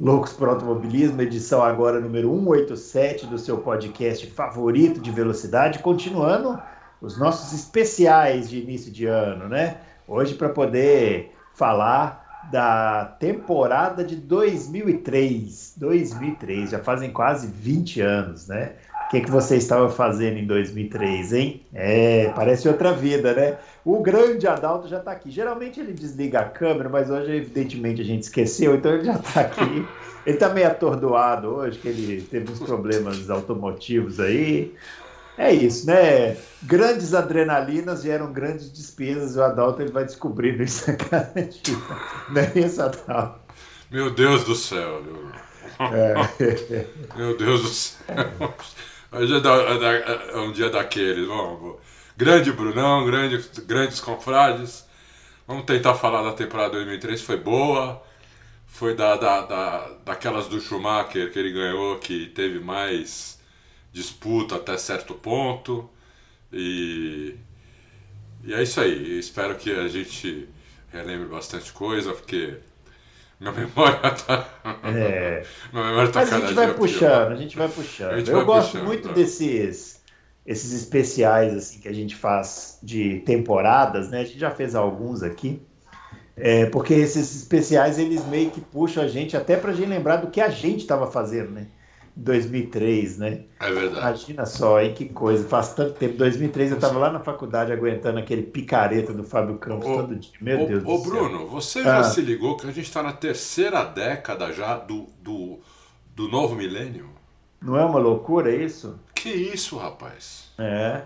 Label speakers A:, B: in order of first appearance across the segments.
A: Loucos por Automobilismo, edição agora número 187 do seu podcast favorito de velocidade, continuando os nossos especiais de início de ano, né? Hoje para poder falar da temporada de 2003, 2003, já fazem quase 20 anos, né? O que, que você estava fazendo em 2003, hein? É, parece outra vida, né? O grande Adalto já está aqui. Geralmente ele desliga a câmera, mas hoje, evidentemente, a gente esqueceu, então ele já está aqui. Ele está meio atordoado hoje, que ele teve uns problemas automotivos aí. É isso, né? Grandes adrenalinas geram grandes despesas. O Adalto ele vai descobrindo isso a cada dia. Não é isso, Adalto?
B: Meu Deus do céu. Meu, é. Meu Deus do céu. É, da, é, da, é, um dia daqueles. Vamos, grande Brunão, grande, grandes confrades. Vamos tentar falar da temporada 2003. Foi boa. Foi da, da, da, daquelas do Schumacher que ele ganhou, que teve mais disputa até certo ponto. E, e é isso aí. Espero que a gente relembre bastante coisa, porque minha memória tá.
A: É. Minha memória tá Mas a gente vai puxando, pior. a gente vai puxando. Gente Eu vai gosto puxando, muito tá. desses esses especiais assim que a gente faz de temporadas, né? A gente já fez alguns aqui. É, porque esses especiais eles meio que puxam a gente até para a gente lembrar do que a gente estava fazendo, né? 2003, né?
B: É verdade.
A: Imagina só, aí que coisa. Faz tanto tempo. 2003 eu estava lá na faculdade aguentando aquele picareta do Fábio Campos ô, todo dia. Meu
B: ô,
A: Deus
B: ô,
A: do
B: céu. Ô, Bruno, você já ah. se ligou que a gente está na terceira década já do, do, do novo milênio?
A: Não é uma loucura isso?
B: Que isso, rapaz?
A: É.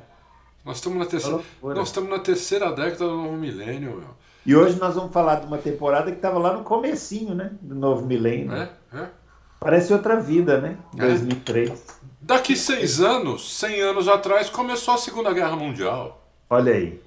B: Nós estamos na terceira, nós estamos na terceira década do novo milênio, meu.
A: E hoje nós vamos falar de uma temporada que estava lá no comecinho, né? Do novo milênio.
B: É, é.
A: Parece outra vida, né? 2003. É.
B: Daqui seis anos, cem anos atrás, começou a Segunda Guerra Mundial.
A: Olha aí.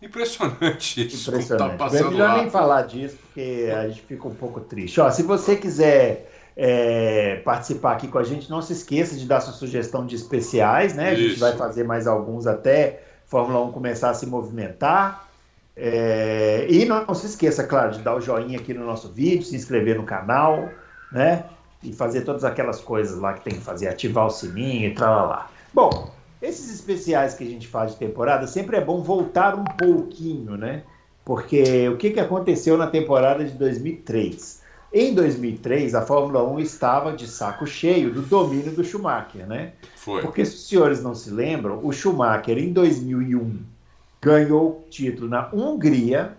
B: Impressionante isso.
A: Tá Impressionante. Tá é melhor lá. nem falar disso, porque a gente fica um pouco triste. Ó, se você quiser é, participar aqui com a gente, não se esqueça de dar sua sugestão de especiais, né? A gente vai fazer mais alguns até Fórmula 1 começar a se movimentar. É, e não, não, se esqueça, claro, de dar o joinha aqui no nosso vídeo, se inscrever no canal, né? E fazer todas aquelas coisas lá que tem que fazer, ativar o sininho e tal lá. Bom, esses especiais que a gente faz de temporada, sempre é bom voltar um pouquinho, né? Porque o que, que aconteceu na temporada de 2003? Em 2003, a Fórmula 1 estava de saco cheio do domínio do Schumacher, né?
B: Foi.
A: Porque se os senhores não se lembram, o Schumacher em 2001 ganhou o título na Hungria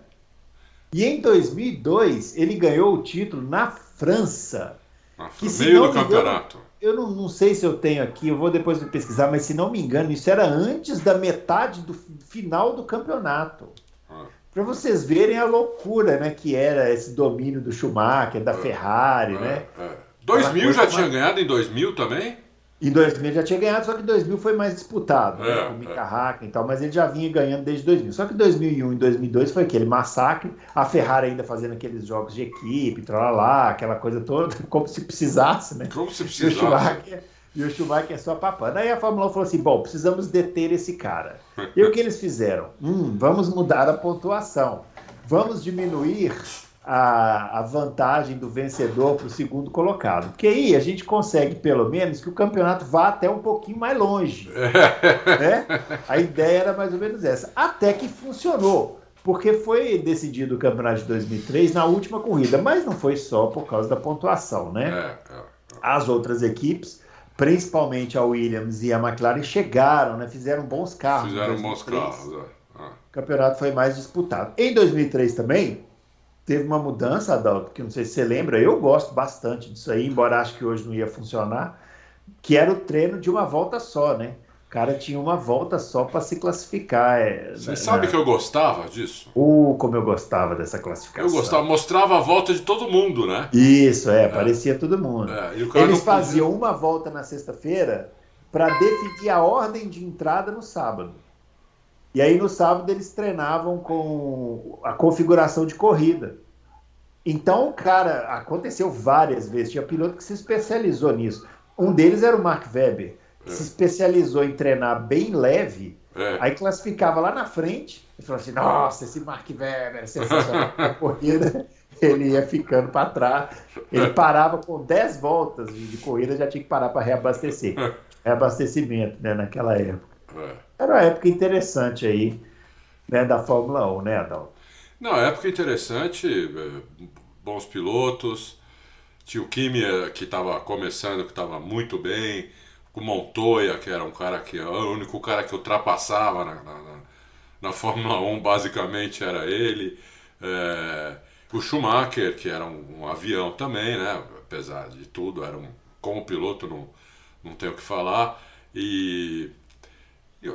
A: e em 2002 ele ganhou o título na França.
B: Na que, meio do campeonato.
A: Engano, eu não, não, sei se eu tenho aqui, eu vou depois pesquisar, mas se não me engano, isso era antes da metade do final do campeonato. Ah. Para vocês verem a loucura né, que era esse domínio do Schumacher, da ah. Ferrari,
B: ah.
A: né?
B: 2000 já tinha ganhado em 2000 também?
A: Em 2000 já tinha ganhado, só que 2000 foi mais disputado, né, é, né, com o Mika é. Hakkinen e tal, mas ele já vinha ganhando desde 2000. Só que 2001 e 2002 foi aquele massacre, a Ferrari ainda fazendo aqueles jogos de equipe, lá, aquela coisa toda, como se precisasse, né?
B: Como se precisasse.
A: E o Schumacher, e o Schumacher só papando. Aí a Fórmula 1 falou assim, bom, precisamos deter esse cara. E o que eles fizeram? Hum, vamos mudar a pontuação. Vamos diminuir a, a vantagem do vencedor para o segundo colocado. Porque aí a gente consegue, pelo menos, que o campeonato vá até um pouquinho mais longe. né? A ideia era mais ou menos essa. Até que funcionou. Porque foi decidido o campeonato de 2003 na última corrida, mas não foi só por causa da pontuação, né? É, é, é. As outras equipes, principalmente a Williams e a McLaren, chegaram, né? Fizeram bons carros.
B: Fizeram bons carros. É.
A: O campeonato foi mais disputado. Em 2003 também, teve uma mudança, Adalto, que não sei se você lembra, eu gosto bastante disso aí, embora acho que hoje não ia funcionar, que era o treino de uma volta só, né? O cara tinha uma volta só para se classificar. É,
B: você na, sabe que eu gostava disso?
A: Uh, como eu gostava dessa classificação.
B: Eu gostava, mostrava a volta de todo mundo, né?
A: Isso, é, é. parecia todo mundo. É, Eles faziam uma volta na sexta-feira para definir a ordem de entrada no sábado. E aí no sábado eles treinavam com a configuração de corrida. Então, cara, aconteceu várias vezes. Tinha piloto que se especializou nisso. Um deles era o Mark Webber, que é. se especializou em treinar bem leve. É. Aí classificava lá na frente e falou assim: Nossa, esse Mark Webber é sensacional na corrida. Ele ia ficando para trás. Ele parava com 10 voltas de corrida, já tinha que parar para reabastecer. Reabastecimento, né, naquela época. É. Era uma época interessante aí, né, da Fórmula 1, né, Adalto?
B: Não, época interessante, é, bons pilotos. Tinha o Kimi é, que estava começando, que estava muito bem. O Montoya, que era um cara que era o único cara que ultrapassava na, na, na Fórmula 1, basicamente era ele. É, o Schumacher, que era um, um, avião também, né? Apesar de tudo, era um, como piloto não, não tenho o que falar. E, e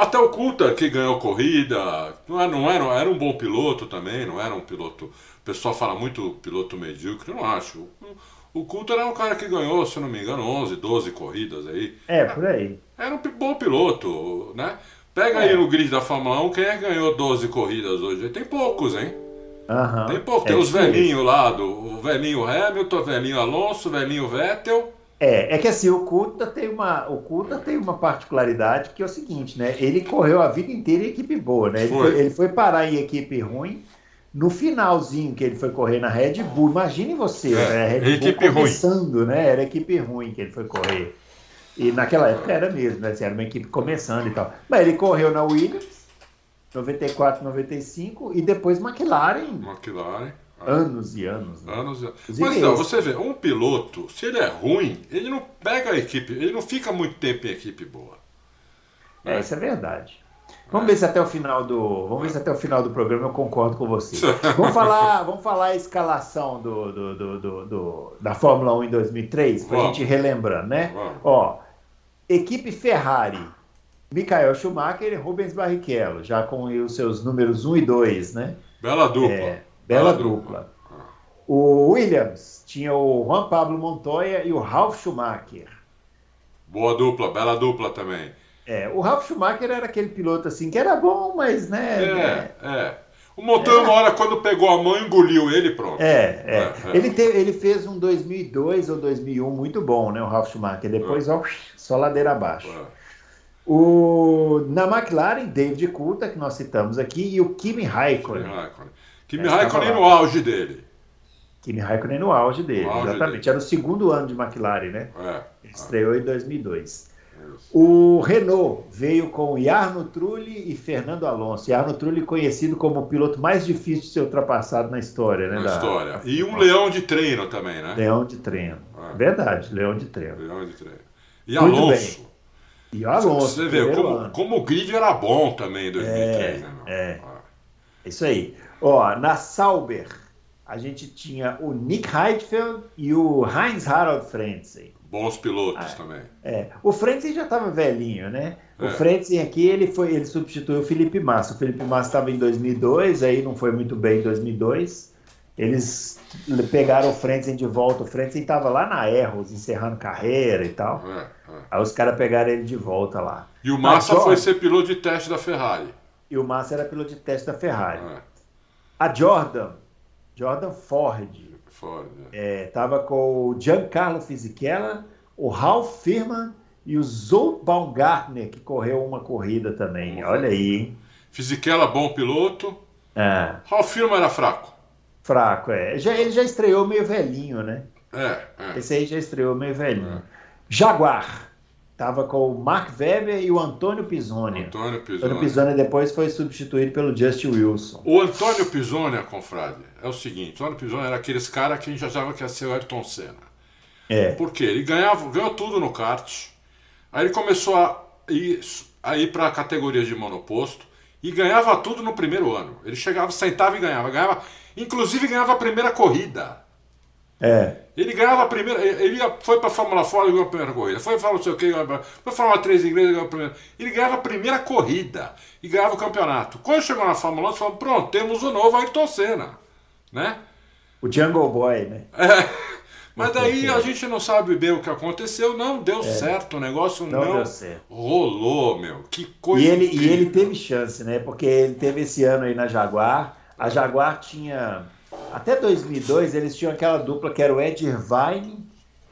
B: até o Coulter, que ganhou corrida, não era, não era, era um bom piloto também, não era um piloto. O pessoal fala muito piloto medíocre, eu não acho. O, Coulter era um cara que ganhou, se não me engano, 11, 12 corridas aí.
A: É, por aí.
B: Era um bom piloto, né? Pega é. aí no grid da Fórmula 1 quem é que ganhou 12 corridas hoje. Tem poucos, hein?
A: Uhum.
B: Tem pouco. É Tem os velhinhos lá, do, o velhinho Hamilton, o velhinho Alonso, o velhinho Vettel.
A: É, é que assim, o Kuta tem uma, o Kuta tem uma particularidade que é o seguinte, né? Ele correu a vida inteira em equipe boa, né? Ele foi, foi ele foi parar em equipe ruim no finalzinho que ele foi correr na Red Bull. Imagine você, é, né? Red Bull
B: equipe
A: começando,
B: ruim.
A: né? Era equipe ruim que ele foi correr. E naquela época era mesmo, né? Assim, era uma equipe começando e tal. Mas ele correu na Williams, 94, 95, e depois McLaren.
B: McLaren.
A: Anos e anos.
B: Né? Anos e anos. Mas não, você vê, um piloto, se ele é ruim, ele não pega a equipe, ele não fica muito tempo em equipe boa.
A: É, isso é verdade. Vamos é. ver se até o final do. Vamos ver se até o final do programa eu concordo com você. vamos falar, vamos falar a escalação do, do, do, do, do da Fórmula 1 em 2003, para a gente relembrando, né? Vamos. Ó, equipe Ferrari, Michael Schumacher e Rubens Barrichello, já com os seus números 1 e 2, né?
B: Bela dupla. É,
A: Bela, dupla. O Williams tinha o Juan Pablo Montoya e o Ralf Schumacher.
B: Boa dupla, bela dupla também.
A: É, o Ralf Schumacher era aquele piloto assim que era bom, mas né.
B: É,
A: né?
B: é. O Montoya, uma hora, quando pegou a mão, engoliu ele pronto.
A: É, é. é, é. Ele, teve, ele fez um 2002 ou 2001 muito bom, né? O Ralf Schumacher. Depois, é. ó, só ladeira abaixo. É. O, na McLaren, David Coulter, que nós citamos aqui, e o Kimi Raikkonen. Kimi
B: Raikkonen. Kimi Raikkonen no auge dele.
A: Kimi Raikkonen no auge dele, no auge exatamente. Dele. Era o segundo ano de McLaren, né? É. Ele estreou em 2002. Isso. O Renault veio com Jarno Trulli e Fernando Alonso. Jarno Trulli conhecido como o piloto mais difícil de ser ultrapassado na história, né?
B: Na da... história. E um leão de treino também, né?
A: Leão de treino. É. Verdade, leão de treino.
B: Leão de treino. E Muito Alonso. Bem.
A: E Alonso.
B: Você vê como, como, o grid era bom também em 2003,
A: é, né? É. Ah. Isso aí. Ó, na Sauber, a gente tinha o Nick Heidfeld e o Heinz Harald Frentzen.
B: Bons pilotos ah, também.
A: É. O Frentzen já estava velhinho, né? É. O Frentzen aqui, ele, foi, ele substituiu o Felipe Massa. O Felipe Massa estava em 2002, aí não foi muito bem em 2002. Eles pegaram o Frentzen de volta. O Frentzen estava lá na Erros, encerrando carreira e tal. É, é. Aí os caras pegaram ele de volta lá.
B: E o Massa Mas, foi ser piloto de teste da Ferrari.
A: E o Massa era piloto de teste da Ferrari. É. A Jordan, Jordan Ford,
B: Ford
A: é. é tava com o Giancarlo Fisichella, o Ralph Firman e o Zolt Baumgartner, que correu uma corrida também. Olha aí, hein?
B: Fisichella, bom piloto.
A: É.
B: Ralph Firman era fraco.
A: Fraco, é. Já, ele já estreou meio velhinho, né?
B: É,
A: é. Esse aí já estreou meio velhinho. É. Jaguar. Tava com o Mark Webber e o Antônio Pisoni.
B: Antônio Pisoni.
A: Antônio Pisoni depois foi substituído pelo Justin Wilson.
B: O Antônio Pisoni, confrade, é o seguinte: o Antônio Pisoni era aqueles caras que a gente achava que ia ser o Ayrton Senna.
A: É.
B: Por quê? Ele ganhava, ganhou tudo no kart. Aí ele começou a ir, a ir para categorias de monoposto e ganhava tudo no primeiro ano. Ele chegava, sentava e ganhava. ganhava inclusive ganhava a primeira corrida.
A: É.
B: Ele ganhava a primeira. Ele foi para a Fórmula Ford e ganhou a primeira corrida. Foi para não sei o que, foi Fórmula 3 inglesa e ganhou a primeira. Ele ganhava a primeira corrida e ganhava o campeonato. Quando chegou na Fórmula 1, ele falou: pronto, temos o novo Ayrton Senna. Né?
A: O Jungle Boy, né?
B: É. Mas daí a gente não sabe bem o que aconteceu, não deu é. certo, o negócio não, não rolou, meu. Que coisa
A: e ele, e ele teve chance, né? Porque ele teve esse ano aí na Jaguar. A Jaguar tinha. Até 2002 eles tinham aquela dupla que era o Ed Irvine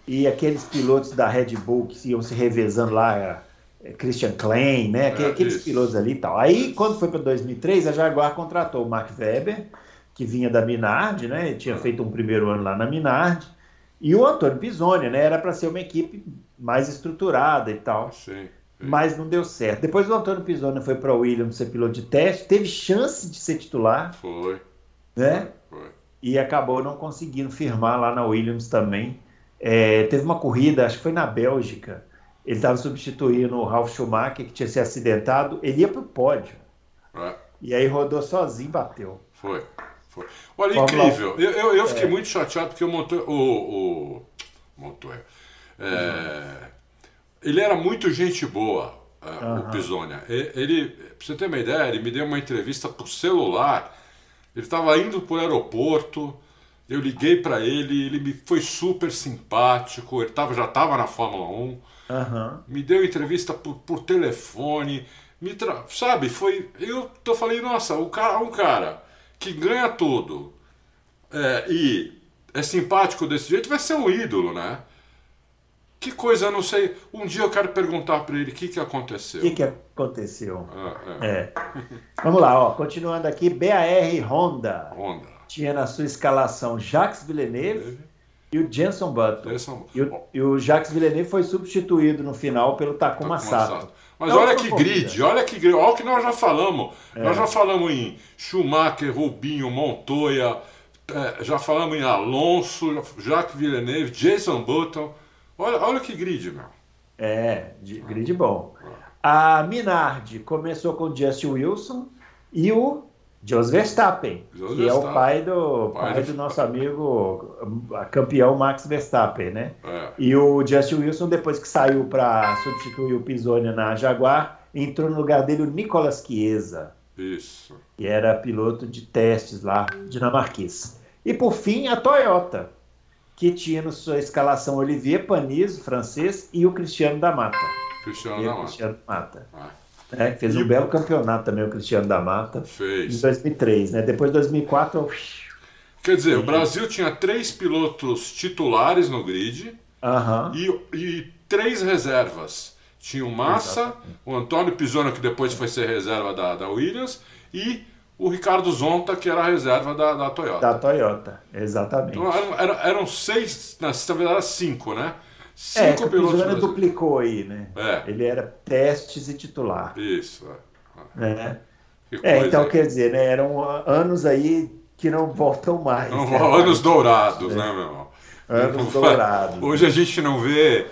A: e aqueles pilotos da Red Bull que iam se revezando lá, é, Christian Klein, né? É, aqueles pilotos ali e tal. Aí, quando foi para 2003, a Jaguar contratou o Mark Webber, que vinha da Minardi, né? Ele tinha feito um primeiro ano lá na Minardi. E o Antônio Pisoni, né? Era para ser uma equipe mais estruturada e tal. Sim, sim. Mas não deu certo. Depois o Antônio Pisoni foi para o Williams ser piloto de teste, teve chance de ser titular.
B: Foi.
A: Né? Foi. E acabou não conseguindo firmar lá na Williams também. É, teve uma corrida, acho que foi na Bélgica. Ele estava substituindo o Ralf Schumacher, que tinha se acidentado. Ele ia para o pódio. É. E aí rodou sozinho e bateu.
B: Foi. Foi. Olha, incrível. Eu, eu, eu fiquei é. muito chateado porque o Montoya. O, o Montoya. É, ele era muito gente boa, uhum. o Pisonia. Ele, pra você ter uma ideia, ele me deu uma entrevista por celular. Ele estava indo para o aeroporto. Eu liguei para ele, ele me foi super simpático. Ele tava, já estava na Fórmula 1. Uhum. Me deu entrevista por, por telefone. Me tra... Sabe, foi. Eu tô falei, nossa, o cara, um cara que ganha tudo é, e é simpático desse jeito, vai ser um ídolo, né? Que coisa, não sei. Um dia eu quero perguntar para ele o que, que aconteceu.
A: O que, que aconteceu? Ah, é. É. Vamos lá, ó. continuando aqui, BAR Honda. Honda. Tinha na sua escalação Jacques Villeneuve e o Jenson Button. Jenson... E, o, e, o, Jacques Villeneuve foi substituído no final pelo Takuma, Takuma Sato. Sato.
B: Mas é olha que grid, olha que grid, olha o que nós já falamos. É. Nós já falamos em Schumacher, Rubinho, Montoya, é, já falamos em Alonso, Jacques Villeneuve, Jason Button. Olha, olha que grid, meu.
A: É, grid bom. A Minardi começou com o Justin Wilson e o Jos Verstappen, Jos que Verstappen. é o pai do, pai, pai do, do nosso amigo campeão Max Verstappen, né? É. E o Justin Wilson, depois que saiu para substituir o Pisoni na Jaguar, entrou no lugar dele o Nicolas Chiesa.
B: Isso.
A: Que era piloto de testes lá, dinamarquês. E por fim, a Toyota, que tinha na sua escalação Olivier Panis, francês, e o Cristiano da Mata.
B: Cristiano da Mata.
A: Cristiano Mata. Ah. É, fez e... um belo campeonato também o Cristiano da Mata.
B: Fez.
A: Em 2003, né? Depois de 2004...
B: Quer dizer, o Brasil tinha três pilotos titulares no grid e, e, três reservas. Tinha o Massa, Exatamente. o Antônio Pisoni, que depois foi ser reserva da, da Williams, e o Ricardo Zonta, que era a reserva da, da Toyota.
A: Da Toyota, exatamente.
B: Então eram, eram seis, na verdade era cinco, né?
A: Cinco é, pilotos. O duplicou aí, né? É. Ele era testes e titular.
B: Isso.
A: É, é. é então quer dizer, né? Eram anos aí que não voltam mais. Não,
B: né? Anos dourados, é. né, meu irmão?
A: Anos dourados.
B: Hoje a gente não vê.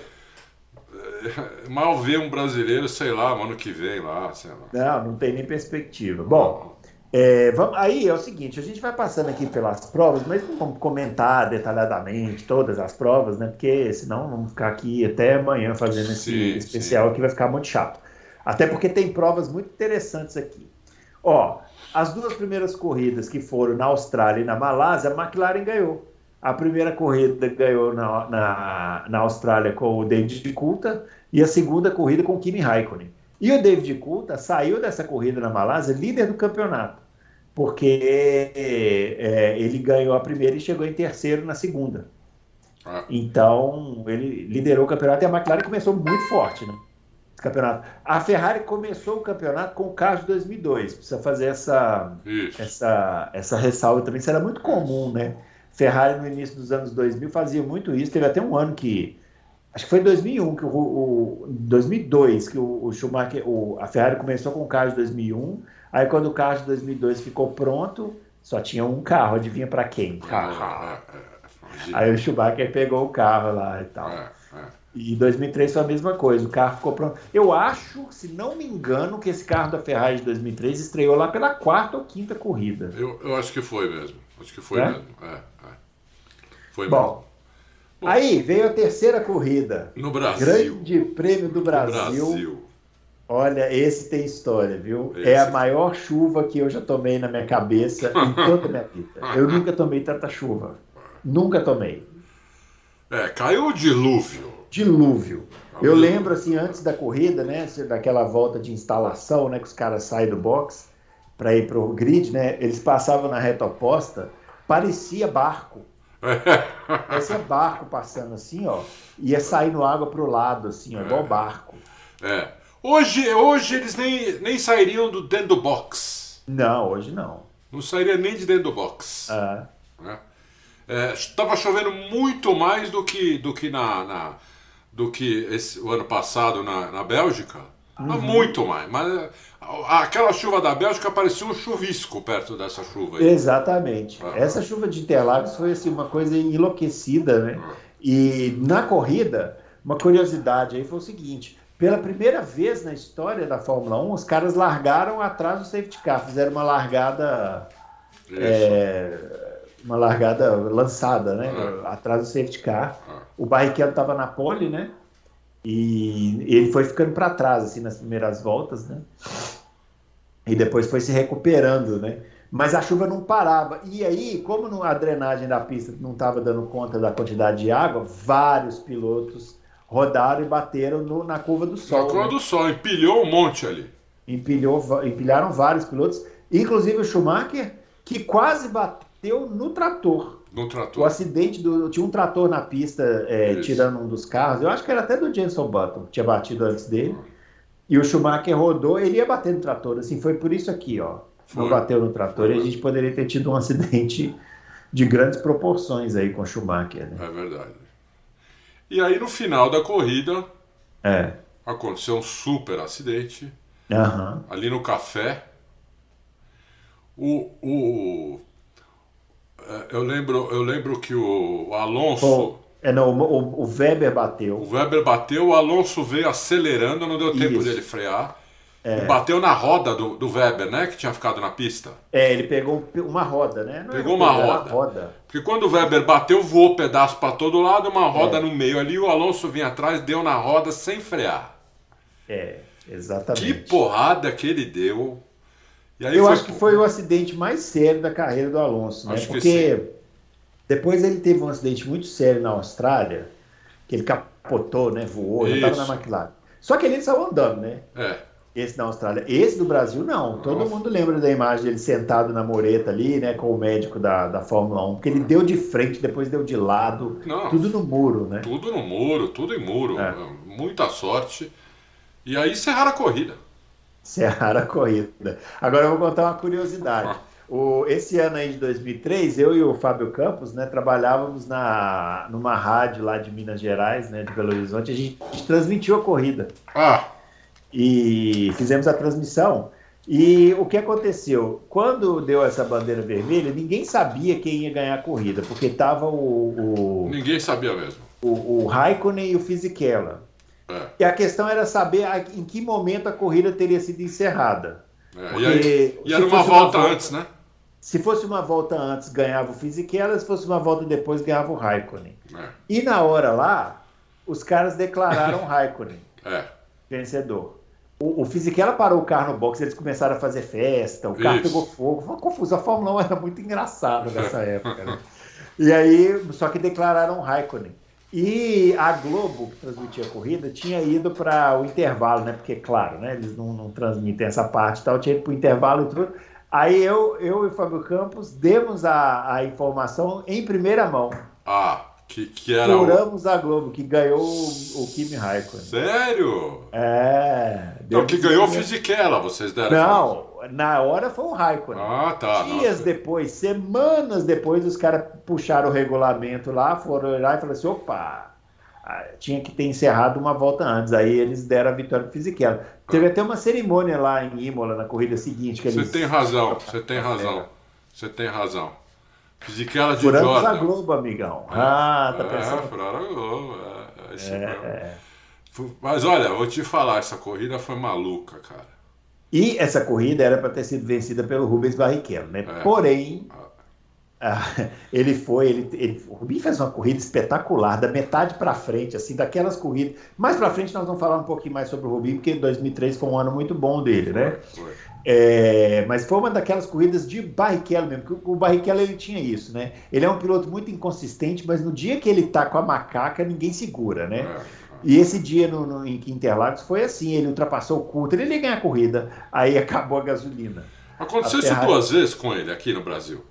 B: Mal vê um brasileiro, sei lá, ano que vem lá, sei lá.
A: Não, não tem nem perspectiva. Bom, é, vamos, aí é o seguinte, a gente vai passando aqui pelas provas, mas não vamos comentar detalhadamente todas as provas, né? Porque senão vamos ficar aqui até amanhã fazendo esse sim, especial sim. que vai ficar muito chato. Até porque tem provas muito interessantes aqui. Ó, as duas primeiras corridas que foram na Austrália e na Malásia, a McLaren ganhou. A primeira corrida ganhou na, na, na Austrália com o David Coulter e a segunda corrida com o Kimi Raikkonen. E o David Coulter saiu dessa corrida na Malásia líder do campeonato porque é, ele ganhou a primeira e chegou em terceiro na segunda. Ah. Então, ele liderou o campeonato e a McLaren começou muito forte, né? campeonato. A Ferrari começou o campeonato com o carro de 2002. Precisa fazer essa, essa, essa ressalva também. Isso era muito comum, né? Ferrari no início dos anos 2000 fazia muito isso. Teve até um ano que acho que foi em 2001 que o, o 2002 que o, o Schumacher, o, a Ferrari começou com o carro de 2001 Aí quando o carro de 2002 ficou pronto, só tinha um carro, adivinha para quem? É, é, é, Aí o Schumacher pegou o carro lá e tal. E em 2003 foi a mesma coisa, o carro ficou pronto. Eu acho, se não me engano, que esse carro da Ferrari de 2003 estreou lá pela quarta ou quinta corrida.
B: Eu, eu acho que foi mesmo. Acho que foi
A: é?
B: mesmo. É, é.
A: Foi Bom, Bom, aí veio a terceira corrida.
B: No Brasil.
A: Grande Prêmio do Brasil. Brasil. Olha, esse tem história, viu? Esse. É a maior chuva que eu já tomei na minha cabeça em toda a minha vida. Eu nunca tomei tanta chuva. Nunca tomei.
B: É, caiu o dilúvio.
A: Dilúvio. Eu lembro, assim, antes da corrida, né, daquela volta de instalação, né, que os caras saem do box para ir pro grid, né, eles passavam na reta oposta, parecia barco. parecia barco passando assim, ó, ia saindo água pro lado, assim, ó, é. igual barco.
B: É. Hoje, hoje eles nem, nem sairiam do dentro do box.
A: Não, hoje não.
B: Não sairia nem de dentro do box.
A: É.
B: Né? Estava é, chovendo muito mais do que, do que na, na do que esse, o ano passado na, na Bélgica. Uhum. Muito mais. Mas aquela chuva da Bélgica parecia um chuvisco perto dessa chuva. Aí.
A: Exatamente. Ah. Essa chuva de Interlagos foi assim, uma coisa enlouquecida, né? Ah. E na corrida, uma curiosidade aí foi o seguinte: pela primeira vez na história da Fórmula 1, os caras largaram atrás do safety car, fizeram uma largada. É, uma largada lançada, né? Ah. Atrás do safety car. Ah. O Barrichello estava na pole, né? E ele foi ficando para trás, assim, nas primeiras voltas, né? E depois foi se recuperando, né? Mas a chuva não parava. E aí, como a drenagem da pista não estava dando conta da quantidade de água, vários pilotos rodaram e bateram no, na curva do sol.
B: Na curva
A: né?
B: do sol, empilhou um monte ali.
A: Empilhou, empilharam vários pilotos, inclusive o Schumacher, que quase bateu no trator.
B: No trator.
A: O acidente do. Tinha um trator na pista é, tirando um dos carros. Eu acho que era até do Jenson Button, que tinha batido antes dele. E o Schumacher rodou, ele ia bater no trator. Assim, foi por isso aqui, ó. Foi. Não bateu no trator foi. e a gente poderia ter tido um acidente de grandes proporções aí com o Schumacher. Né?
B: É verdade. E aí no final da corrida
A: é.
B: aconteceu um super acidente.
A: Uhum.
B: Ali no café. O, o, é, eu lembro, eu lembro que o Alonso.
A: é, não, o, o, Weber bateu.
B: O Weber bateu, o Alonso veio acelerando, não deu tempo Isso. dele frear. É. bateu na roda do, do Weber, né? Que tinha ficado na pista.
A: É, ele pegou uma roda, né?
B: Não pegou uma roda. roda. Porque quando o Weber bateu, voou pedaço para todo lado, uma roda é. no meio ali, o Alonso vinha atrás, deu na roda sem frear.
A: É, exatamente.
B: Que porrada que ele deu
A: eu foi... acho que foi o acidente mais sério da carreira do Alonso, né? Acho Porque depois ele teve um acidente muito sério na Austrália, que ele capotou, né? Voou, já estava na McLaren. Só que ele saiu andando, né?
B: É.
A: Esse da Austrália. Esse do Brasil, não. Nossa. Todo mundo lembra da imagem dele sentado na moreta ali, né? Com o médico da, da Fórmula 1. Porque ele deu de frente, depois deu de lado. Não, tudo no muro, né?
B: Tudo no muro, tudo em muro. É. Muita sorte. E aí encerraram a corrida.
A: Seara Corrida. Agora eu vou contar uma curiosidade. O, esse ano aí de 2003, eu e o Fábio Campos, né, trabalhávamos na, numa rádio lá de Minas Gerais, né, de Belo Horizonte, a gente, a gente transmitiu a corrida.
B: Ah.
A: E fizemos a transmissão. E o que aconteceu? Quando deu essa bandeira vermelha, ninguém sabia quem ia ganhar a corrida, porque tava o.
B: o ninguém sabia mesmo.
A: O, o Raikkonen e o Fisichella. É. E a questão era saber em que momento a corrida teria sido encerrada.
B: É, e, aí, e era uma volta, uma volta, antes, né?
A: Se fosse uma volta antes, ganhava o Fisichella, se fosse uma volta depois, ganhava o Raikkonen. É. E na hora lá, os caras declararam o Raikkonen
B: é.
A: vencedor. O, o Fisichella parou o carro no box, eles começaram a fazer festa, o carro Isso. pegou fogo, foi uma confusão. A Fórmula 1 era muito engraçada nessa época. Né? E aí, só que declararam Raikkonen. E a Globo, que transmitia a corrida, tinha ido para o intervalo, né? Porque, claro, né? Eles não, não transmitem essa parte e tal, tinha ido para o intervalo e tudo. Aí eu, eu e o Fábio Campos demos a, a informação em primeira mão.
B: Ah, que, que era
A: Furamos o... a Globo, que ganhou o, o Kimi Raikkonen.
B: Sério?
A: É.
B: Então, que ganhou o Fisichella, vocês deram.
A: Não, na hora foi o Raikkonen.
B: Ah, tá.
A: Dias nossa. depois, semanas depois, os caras puxaram o regulamento lá, foram lá e falaram assim: opa, ah, tinha que ter encerrado uma volta antes. Aí eles deram a vitória pro Fisichella. Teve até uma cerimônia lá em Imola, na corrida seguinte.
B: Você
A: eles...
B: tem razão, você tem razão. Você tem razão. Fisichella de
A: Furamos Jordan. a Globo, amigão. É, ah, tá
B: é,
A: pensando.
B: Furaram a Globo. É, é, é. Mas olha, vou te falar, essa corrida foi maluca, cara.
A: E essa corrida era para ter sido vencida pelo Rubens Barrichello, né? É. Porém, ele foi, ele, ele, o Rubinho fez uma corrida espetacular, da metade para frente, assim, daquelas corridas. Mais para frente nós vamos falar um pouquinho mais sobre o Rubinho, porque 2003 foi um ano muito bom dele, né? Foi. É, mas foi uma daquelas corridas de Barrichello mesmo, porque o Barrichello ele tinha isso, né? Ele é um piloto muito inconsistente, mas no dia que ele tá com a macaca, ninguém segura, né? É. E esse dia no, no, em Interlagos foi assim, ele ultrapassou o Coulter, ele ia ganhar a corrida, aí acabou a gasolina.
B: Aconteceu isso duas vezes com ele aqui no Brasil.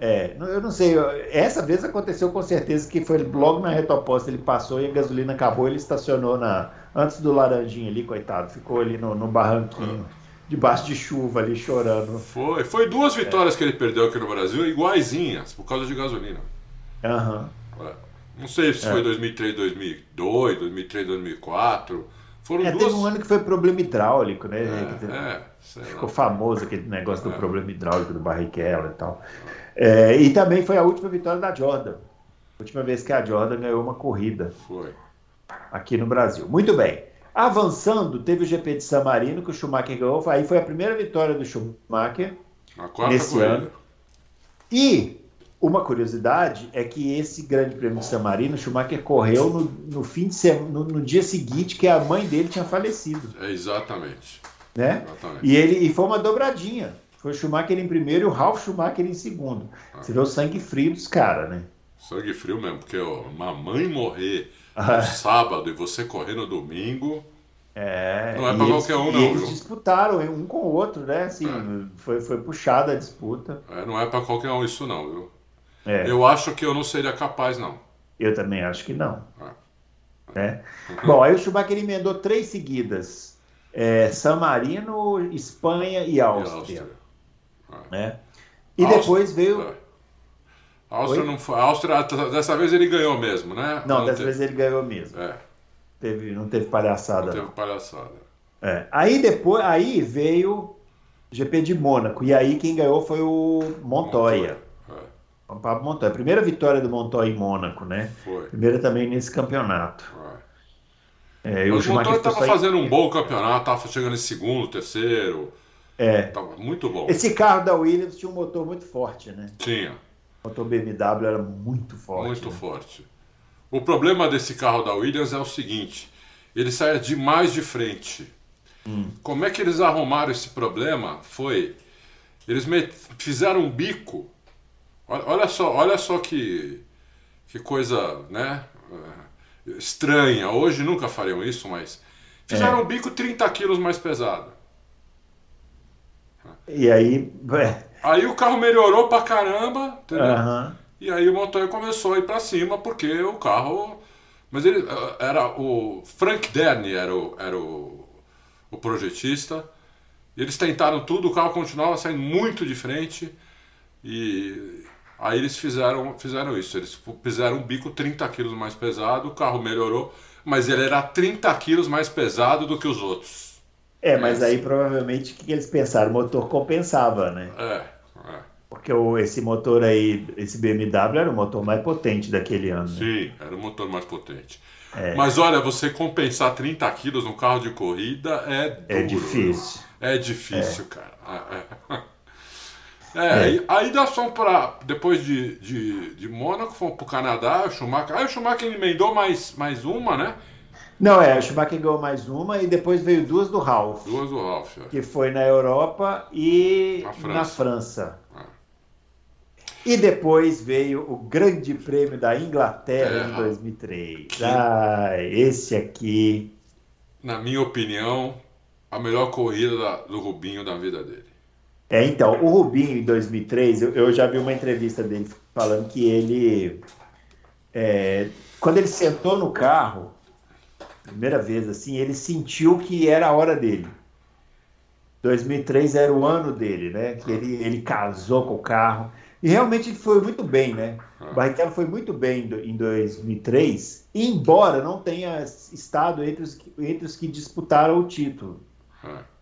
A: É, eu não sei, essa vez aconteceu com certeza que foi logo na reta oposta, ele passou e a gasolina acabou, ele estacionou na antes do laranjinho ali, coitado, ficou ali no, no barranquinho. Debaixo de chuva ali chorando.
B: Foi, foi duas vitórias é. que ele perdeu aqui no Brasil, iguaizinhas, por causa de gasolina.
A: Aham.
B: Uhum. Não sei se é. foi 2003, 2002, 2003, 2004. Foram é, duas...
A: Teve um ano que foi problema hidráulico, né?
B: É,
A: é Ficou famoso aquele negócio do é. problema hidráulico do Barrichello e tal. É, e também foi a última vitória da Jordan. Última vez que a Jordan ganhou uma corrida.
B: Foi.
A: Aqui no Brasil. Muito bem. Avançando, teve o GP de San Marino, que o Schumacher ganhou. Aí foi a primeira vitória do Schumacher nesse ano. E uma curiosidade é que esse grande prêmio de San Marino, o Schumacher correu no, no fim de semana, no, no, dia seguinte que a mãe dele tinha falecido.
B: É exatamente.
A: Né? Exatamente. E, ele, e foi uma dobradinha. Foi o Schumacher em primeiro e o Ralf Schumacher em segundo. Ah. Você vê o sangue frio dos caras, né?
B: Sangue frio mesmo, porque ó, uma mãe morrer no sábado e você correr no domingo.
A: É,
B: não é pra qualquer um, não.
A: eles disputaram um com o outro, né? Assim, é. foi, foi puxada a disputa.
B: É, não é para qualquer um isso, não, viu? É. Eu acho que eu não seria capaz, não.
A: Eu também acho que não. É. Né? Bom, aí o Schumacher emendou três seguidas: é, San Marino, Espanha e Áustria. E, Áustria. É. Né? e Áustria, depois veio é.
B: A Áustria Oi? não foi. A Áustria, dessa vez ele ganhou mesmo, né?
A: Não, não dessa teve... vez ele ganhou mesmo. É. Teve, não teve palhaçada. Não
B: teve palhaçada.
A: É. Aí depois, aí veio GP de Mônaco. E aí quem ganhou foi o Montoya. Montoya. É. O Pablo Montoya. Primeira vitória do Montoya em Mônaco, né?
B: Foi.
A: Primeira também nesse campeonato.
B: É, o Montoya estava fazendo um bom campeonato, estava chegando em segundo, terceiro.
A: É.
B: Tava muito bom.
A: Esse carro da Williams tinha um motor muito forte, né?
B: Tinha.
A: O motor BMW era muito forte.
B: Muito
A: né?
B: forte. O problema desse carro da Williams é o seguinte: ele sai demais de frente. Hum. Como é que eles arrumaram esse problema? Foi. Eles fizeram um bico. Olha só, olha só que, que coisa, né? Eh, estranha. Hoje nunca fariam isso, mas fizeram é. um bico 30 quilos mais pesado.
A: E aí,
B: é, Aí o carro melhorou pra caramba, entendeu? Uhum. E aí o Montoya começou a ir pra cima porque o carro. Mas ele eh, era o. Frank Derny era o, era o, o projetista. Eles tentaram tudo, o carro continuava saindo muito de frente. E aí eles fizeram, fizeram isso. Eles fizeram um bico 30 quilos mais pesado, o carro melhorou, mas ele era 30 quilos mais pesado do que os outros.
A: É, mas aí provavelmente o que eles pensaram? O motor compensava, né?
B: É, é.
A: Porque o, esse motor aí, esse BMW era o motor mais potente daquele ano. Né?
B: Sim, era o motor mais potente. É. Mas olha, você compensar 30 quilos num carro de corrida é duro.
A: É difícil.
B: É difícil, é. cara. É, é. é aí, aí nós fomos para. Depois de, de, de Mônaco, fomos para o Canadá, o Schumacher. Aí o Schumacher emendou mais, mais uma, né?
A: Não, é, o Schumacher ganhou mais uma e depois veio duas do Ralph.
B: Duas do Ralph, é.
A: Que foi na Europa e França. na França. É. E depois veio o Grande Prêmio da Inglaterra é, em 2003. Que... Ah, esse aqui.
B: Na minha opinião, a melhor corrida do Rubinho da vida dele.
A: É, então, o Rubinho em 2003, eu, eu já vi uma entrevista dele falando que ele. É, quando ele sentou no carro, primeira vez assim, ele sentiu que era a hora dele. 2003 era o ano dele, né? Que ele, ele casou com o carro. E realmente ele foi muito bem, né? O Barrichello foi muito bem em 2003, embora não tenha estado entre os, entre os que disputaram o título.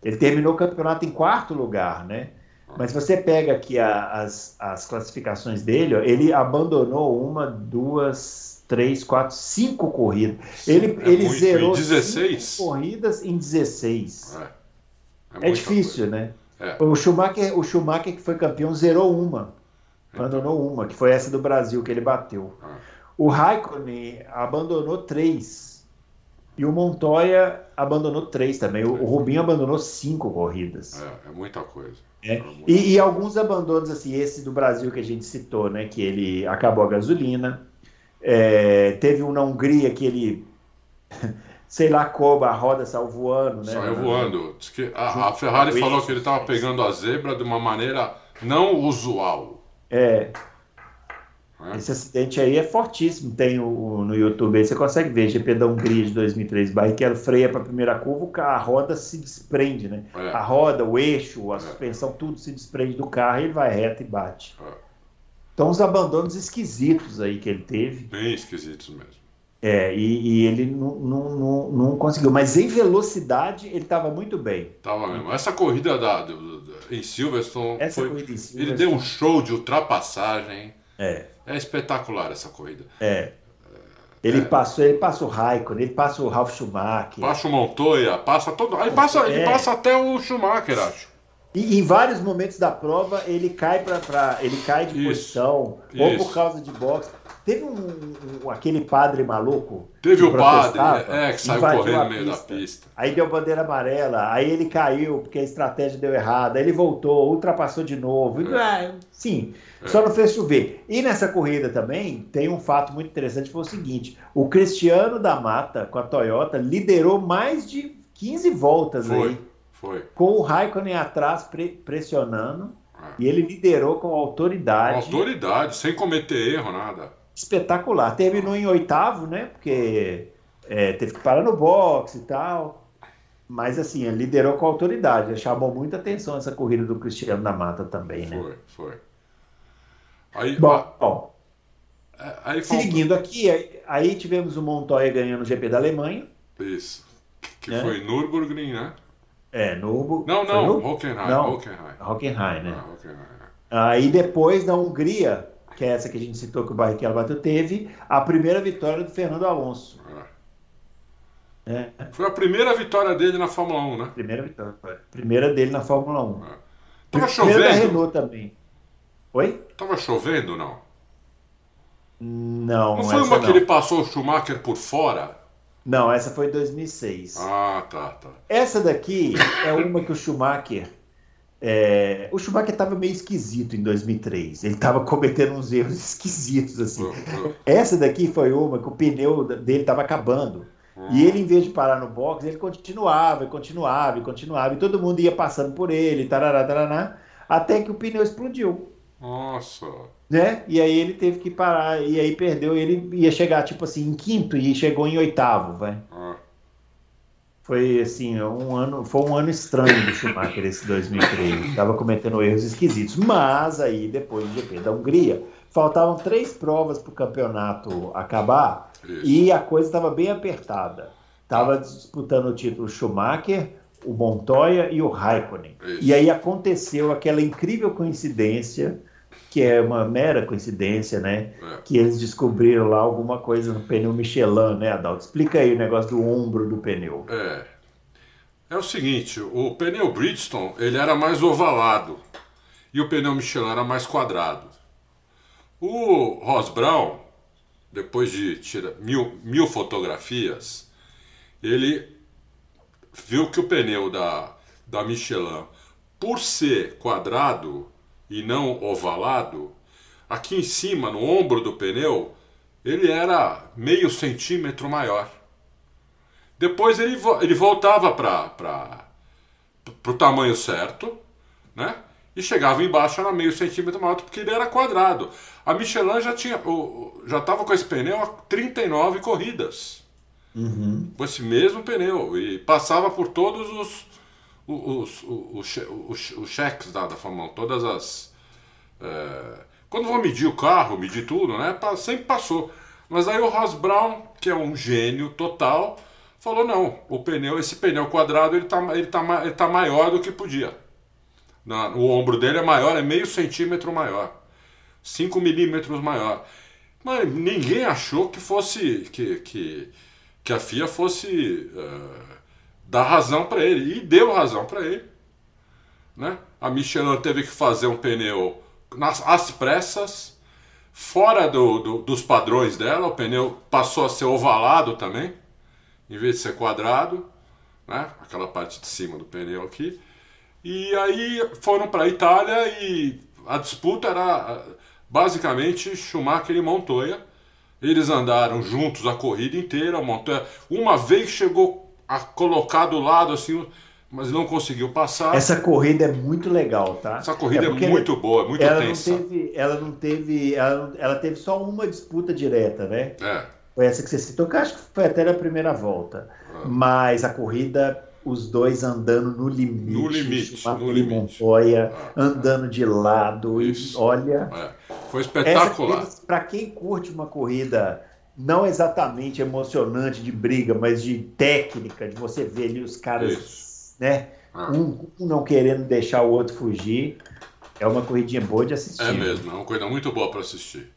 A: Ele terminou o campeonato em quarto lugar, né? Mas você pega aqui a, as, as classificações dele, ó, ele abandonou uma, duas, três, quatro, cinco corridas. Ele, é ele muito, zerou
B: 16?
A: cinco corridas em 16. É, é, é difícil, coisa. né? É. O, Schumacher, o Schumacher, que foi campeão, zerou uma. Abandonou uma, que foi essa do Brasil que ele bateu. Ah. O Raikkonen abandonou três. E o Montoya abandonou três também. O, o Rubinho abandonou cinco corridas.
B: É, é muita coisa.
A: É. é muita e, e, alguns abandonos, assim, esse do Brasil que a gente citou, né? Que ele acabou a gasolina. É, teve um na Hungria que ele, sei lá como, a roda saiu voando, né?
B: Saiu voando. Diz que a, a Ferrari falou que ele estava pegando a zebra de uma maneira não usual.
A: É. é. Esse acidente aí é fortíssimo. Tem o, no YouTube aí, você consegue ver, GP da Hungria de 2003. Barrichello freia para a primeira curva, a roda se desprende, né? É. A roda, o eixo, a é. suspensão, tudo se desprende do carro e ele vai reto e bate. É. Então, os abandonos esquisitos aí que ele teve.
B: Bem esquisitos mesmo.
A: É, e, e ele não, não, não, não, conseguiu. Mas em velocidade, ele estava muito bem.
B: Tava mesmo. Essa corrida da, do, do, em Silverstone. Essa foi, corrida em Silverstone. Ele deu um show de ultrapassagem.
A: É.
B: É espetacular essa corrida.
A: É. Ele é. passou, ele passa o Raikkonen, ele passa o Ralf Schumacher.
B: Passa o Montoya, passa todo. Ele passa, é. ele passa até o Schumacher, acho.
A: E em vários momentos da prova ele cai para ele cai de isso, posição isso. ou por causa de boxe. Teve um, um aquele padre maluco.
B: Teve o padre, é, que saiu correndo no meio da pista.
A: Aí deu bandeira amarela, aí ele caiu porque a estratégia deu errada, aí ele voltou, ultrapassou de novo. É. Ah, sim, é. só não fez chover. E nessa corrida também tem um fato muito interessante, foi o seguinte: o Cristiano da Mata com a Toyota liderou mais de 15 voltas
B: foi.
A: aí.
B: Foi.
A: Com o Raikkonen atrás pre pressionando. É. E ele liderou com autoridade.
B: Com autoridade, sem cometer erro, nada.
A: Espetacular. Terminou em oitavo, né? Porque é, teve que parar no boxe e tal. Mas assim, liderou com autoridade. Chamou muita atenção essa corrida do Cristiano da Mata também, né?
B: Foi, foi. Aí,
A: bom, bom é, aí, seguindo aqui, aí tivemos o Montoya ganhando o GP da Alemanha.
B: Isso. Que né? foi Nürburgring, né?
A: É, no.
B: Não, não. Hockenheim.
A: Não, Hockenheim. Hockenheim, né? Ah, Hockenheim. Aí depois na Hungria, que é essa que a gente citou que o Barrichello bateu, teve a primeira vitória do Fernando Alonso.
B: É. É. Foi a primeira vitória dele na Fórmula 1, né?
A: Primeira vitória. Primeira dele na Fórmula 1. É.
B: Tava chovendo? da
A: Renault também. Oi?
B: Tava chovendo, não?
A: Não,
B: não foi uma não. que ele passou o Schumacher por fora?
A: Não, essa foi 2006.
B: Ah, tá, tá.
A: Essa daqui é uma que o Schumacher. É... o Schumacher estava meio esquisito em 2003. Ele estava cometendo uns erros esquisitos assim. Uhum. Essa daqui foi uma que o pneu dele estava acabando. Uhum. E ele, em vez de parar no box, ele continuava, e continuava, e continuava. E todo mundo ia passando por ele, tarará, tarará, até que o pneu explodiu.
B: Nossa!
A: Né? E aí ele teve que parar, e aí perdeu, ele ia chegar tipo assim em quinto e chegou em oitavo, vai. Ah. Foi assim, um ano, foi um ano estranho do Schumacher esse 2003. Estava cometendo erros esquisitos. Mas aí depois do GP da Hungria, faltavam três provas para o campeonato acabar Isso. e a coisa estava bem apertada. Estava disputando o título Schumacher, o Montoya e o Raikkonen. Isso. E aí aconteceu aquela incrível coincidência que é uma mera coincidência, né? É. Que eles descobriram lá alguma coisa no pneu Michelin, né, Adalto? Explica aí o negócio do ombro do pneu.
B: É. É o seguinte, o pneu Bridgestone, ele era mais ovalado e o pneu Michelin era mais quadrado. O Ross Brown, depois de tirar mil, mil fotografias, ele viu que o pneu da, da Michelin, por ser quadrado, e não ovalado, aqui em cima, no ombro do pneu, ele era meio centímetro maior. Depois ele, ele voltava para o tamanho certo, né? E chegava embaixo era meio centímetro maior porque ele era quadrado. A Michelin já tinha já estava com esse pneu há 39 corridas.
A: Uhum.
B: Com esse mesmo pneu. E passava por todos os, os, os, os, os cheques da, da Fórmula 1, todas as. É, quando vou medir o carro, medir tudo, né? Sempre passou. Mas aí o Ross Brown, que é um gênio total, falou: não, o pneu, esse pneu quadrado ele tá, ele tá, ele tá maior do que podia. Na, o ombro dele é maior, é meio centímetro maior. 5 milímetros maior. Mas ninguém achou que fosse. que, que, que a FIA fosse. Uh, dar razão para ele. E deu razão para ele. Né? A Michelin teve que fazer um pneu nas, às pressas, fora do, do, dos padrões dela, o pneu passou a ser ovalado também, em vez de ser quadrado, né? aquela parte de cima do pneu aqui. E aí foram para a Itália e a disputa era basicamente Schumacher e Montoya. Eles andaram juntos a corrida inteira. Montoya, uma vez chegou a colocar do lado assim, mas não conseguiu passar.
A: Essa corrida é muito legal, tá?
B: Essa corrida é, é muito boa, muito
A: ela
B: tensa.
A: Não teve, ela não teve, ela, ela teve só uma disputa direta, né?
B: É.
A: Foi essa que você citou, que acho que foi até na primeira volta. É. Mas a corrida os dois andando no limite.
B: No limite.
A: No limite. Montoya, andando de lado. Isso. E olha.
B: É. Foi espetacular.
A: Para quem curte uma corrida não exatamente emocionante de briga, mas de técnica, de você ver ali os caras, Isso. né? É. Um, um, não querendo deixar o outro fugir. É uma corridinha boa de assistir.
B: É mesmo, é uma coisa muito boa para assistir.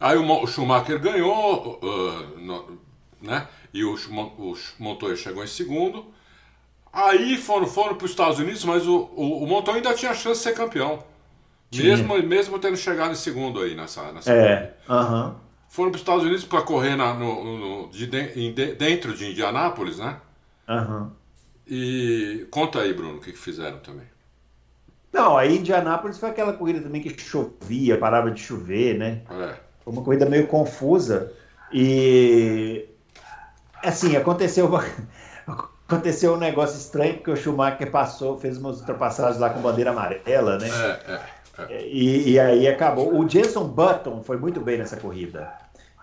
B: Aí o Schumacher ganhou, uh, no, né? E o, o Montoya chegou em segundo. Aí foram, foram para os Estados Unidos, mas o, o, o Montoya ainda tinha chance de ser campeão. Mesmo, mesmo tendo chegado em segundo aí nessa, nessa
A: é, aham.
B: Foram para os Estados Unidos para correr na, no, no de, de, dentro de Indianápolis, né?
A: Uh -huh.
B: E conta aí, Bruno, o que, que fizeram também.
A: Não, aí Indianápolis foi aquela corrida também que chovia, parava de chover, né?
B: É.
A: Foi uma corrida meio confusa. E assim, aconteceu aconteceu um negócio estranho, porque o Schumacher passou, fez umas ultrapassagens lá com bandeira amarela, né?
B: É, é.
A: E, e, aí acabou. O Jenson Button foi muito bem nessa corrida.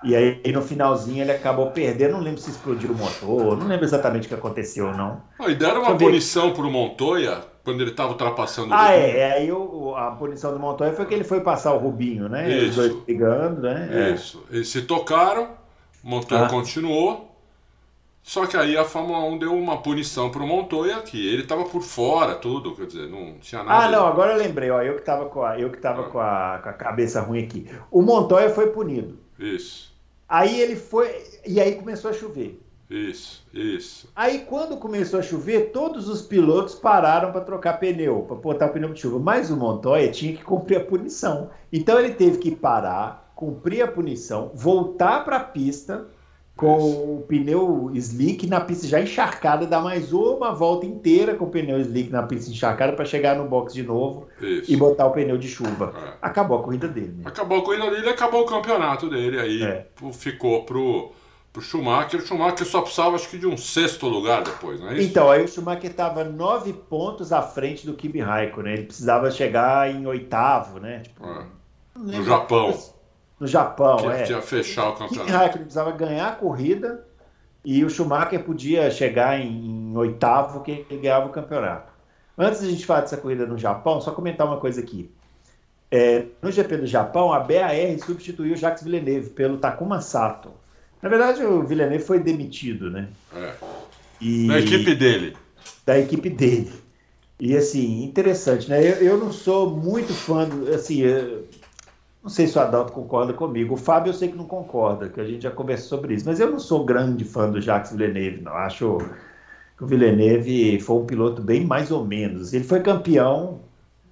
A: E aí no finalzinho ele acabou perdendo, não lembro se explodiu o motor, não lembro exatamente o que aconteceu, não.
B: Ah, e deram uma punição para o Montoya quando ele estava ultrapassando
A: o Ah, é, é, aí o, a punição do Montoya foi que ele foi passar o Rubinho, né? Isso. Os dois brigando, né?
B: Isso. É. Eles se tocaram, o Montoya ah. continuou. Só que aí a Fórmula 1 deu uma punição pro Montoya que ele tava por fora, tudo, quer dizer, não tinha nada.
A: Ah, não, agora eu lembrei, ó, eu que tava com a, eu que tava ah. com, a, com a cabeça ruim aqui. O Montoya foi punido.
B: Isso.
A: Aí ele foi, e aí começou a chover.
B: Isso, isso.
A: Aí quando começou a chover, todos os pilotos pararam para trocar pneu, para botar o pneu de chuva. Mas o Montoya tinha que cumprir a punição. Então ele teve que parar, cumprir a punição, voltar para a pista com Isso. o pneu slick na pista já encharcada, dar mais uma volta inteira com o pneu slick na pista encharcada para chegar no box de novo Isso. e botar o pneu de chuva. É. Acabou a corrida dele. Né?
B: Acabou a corrida dele, acabou o campeonato dele, aí é. ficou pro pro Schumacher. O Schumacher só precisava, acho que, de um sexto lugar depois, não é isso?
A: Então, aí o Schumacher estava nove pontos à frente do Kimi Raikkonen. Ele precisava chegar em oitavo, né? Tipo,
B: é. No Japão
A: no Japão.
B: Que
A: é.
B: tinha fechar o campeonato.
A: Kimi Raikkonen precisava ganhar a corrida e o Schumacher podia chegar em, em oitavo que ele ganhava o campeonato. Antes de a gente falar dessa corrida no Japão, só comentar uma coisa aqui. É, no GP do Japão, a BAR substituiu o Jacques Villeneuve pelo Takuma Sato. Na verdade, o Villeneuve foi demitido, né?
B: É. E... Da equipe dele.
A: Da equipe dele. E assim, interessante, né? Eu, eu não sou muito fã do. Assim, não sei se o Adalto concorda comigo. O Fábio eu sei que não concorda, que a gente já conversou sobre isso. Mas eu não sou grande fã do Jacques Villeneuve, não. Acho que o Villeneuve foi um piloto bem mais ou menos. Ele foi campeão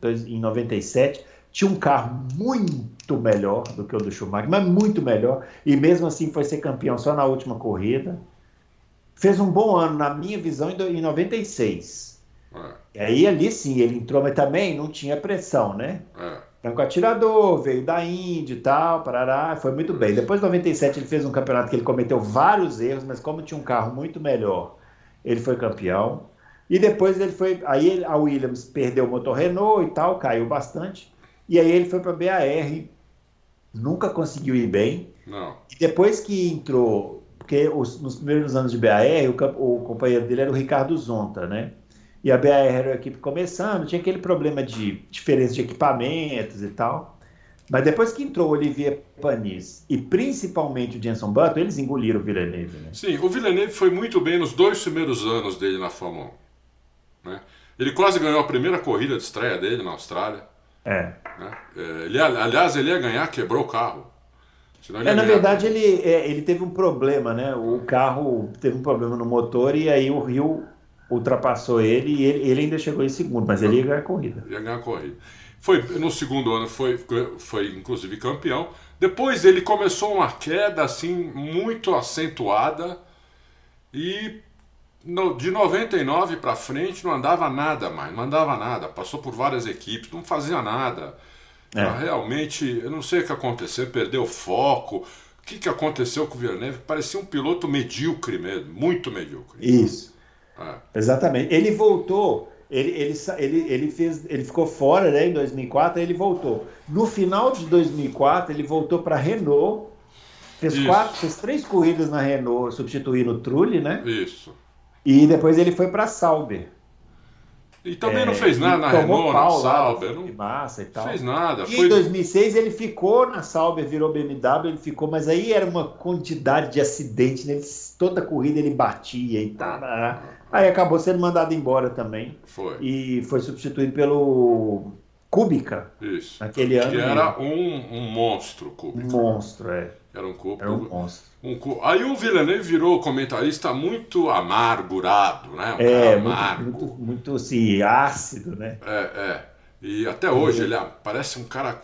A: em 97, tinha um carro muito melhor do que o do Schumacher, mas muito melhor. E mesmo assim foi ser campeão só na última corrida. Fez um bom ano, na minha visão, em 96. É. E aí ali sim, ele entrou, mas também não tinha pressão, né?
B: É
A: franco atirador, veio da Índia e tal, parará, foi muito bem. Depois de 97 ele fez um campeonato que ele cometeu vários erros, mas como tinha um carro muito melhor, ele foi campeão. E depois ele foi, aí a Williams perdeu o motor Renault e tal, caiu bastante. E aí ele foi para a BAR, nunca conseguiu ir bem.
B: Não.
A: E depois que entrou, porque os, nos primeiros anos de BAR, o, o companheiro dele era o Ricardo Zonta, né? E a BAR era a equipe começando, tinha aquele problema de diferença de equipamentos e tal. Mas depois que entrou o Olivier Panis e principalmente o Jenson Button, eles engoliram o Villeneuve. Né?
B: Sim, o Villeneuve foi muito bem nos dois primeiros anos dele na Fórmula 1. Né? Ele quase ganhou a primeira corrida de estreia dele na Austrália.
A: É.
B: Né? É, ele, aliás, ele ia ganhar, quebrou o carro.
A: É, na verdade, ele, é, ele teve um problema, né? O carro teve um problema no motor e aí o Rio ultrapassou ele e ele, ele ainda chegou em segundo, mas ele ia ganhar a corrida.
B: Ia ganhar a corrida. Foi, no segundo ano foi, foi inclusive campeão. Depois ele começou uma queda assim muito acentuada e no, de 99 para frente não andava nada mais, não andava nada. Passou por várias equipes, não fazia nada. É. Realmente, eu não sei o que aconteceu, perdeu foco. O que, que aconteceu com o Villeneuve? Parecia um piloto medíocre mesmo, muito medíocre.
A: Isso. É. Exatamente. Ele voltou ele, ele, ele, ele, fez, ele ficou fora né, em 2004, aí ele voltou. No final de 2004, ele voltou para a Renault, fez, quatro, fez três corridas na Renault, substituindo o Trulli, né?
B: Isso.
A: E depois ele foi para a Sauber.
B: E também é, não fez nada na Renault, na Sauber. Não
A: massa e tal.
B: fez nada.
A: E foi... em 2006 ele ficou na Sauber, virou BMW, ele ficou, mas aí era uma quantidade de acidentes, né? toda corrida ele batia e tal. Né? Aí acabou sendo mandado embora também.
B: Foi.
A: E foi substituído pelo Kubica.
B: Isso.
A: Naquele ano.
B: Que era um, um monstro, Kubica.
A: Um monstro, é.
B: Era um Kubica.
A: Era um monstro.
B: Um, aí o Villeneuve virou comentarista muito amargurado, né?
A: Um é, amargo. Muito, muito, muito assim, ácido, né?
B: É, é. E até hoje ele é, parece um cara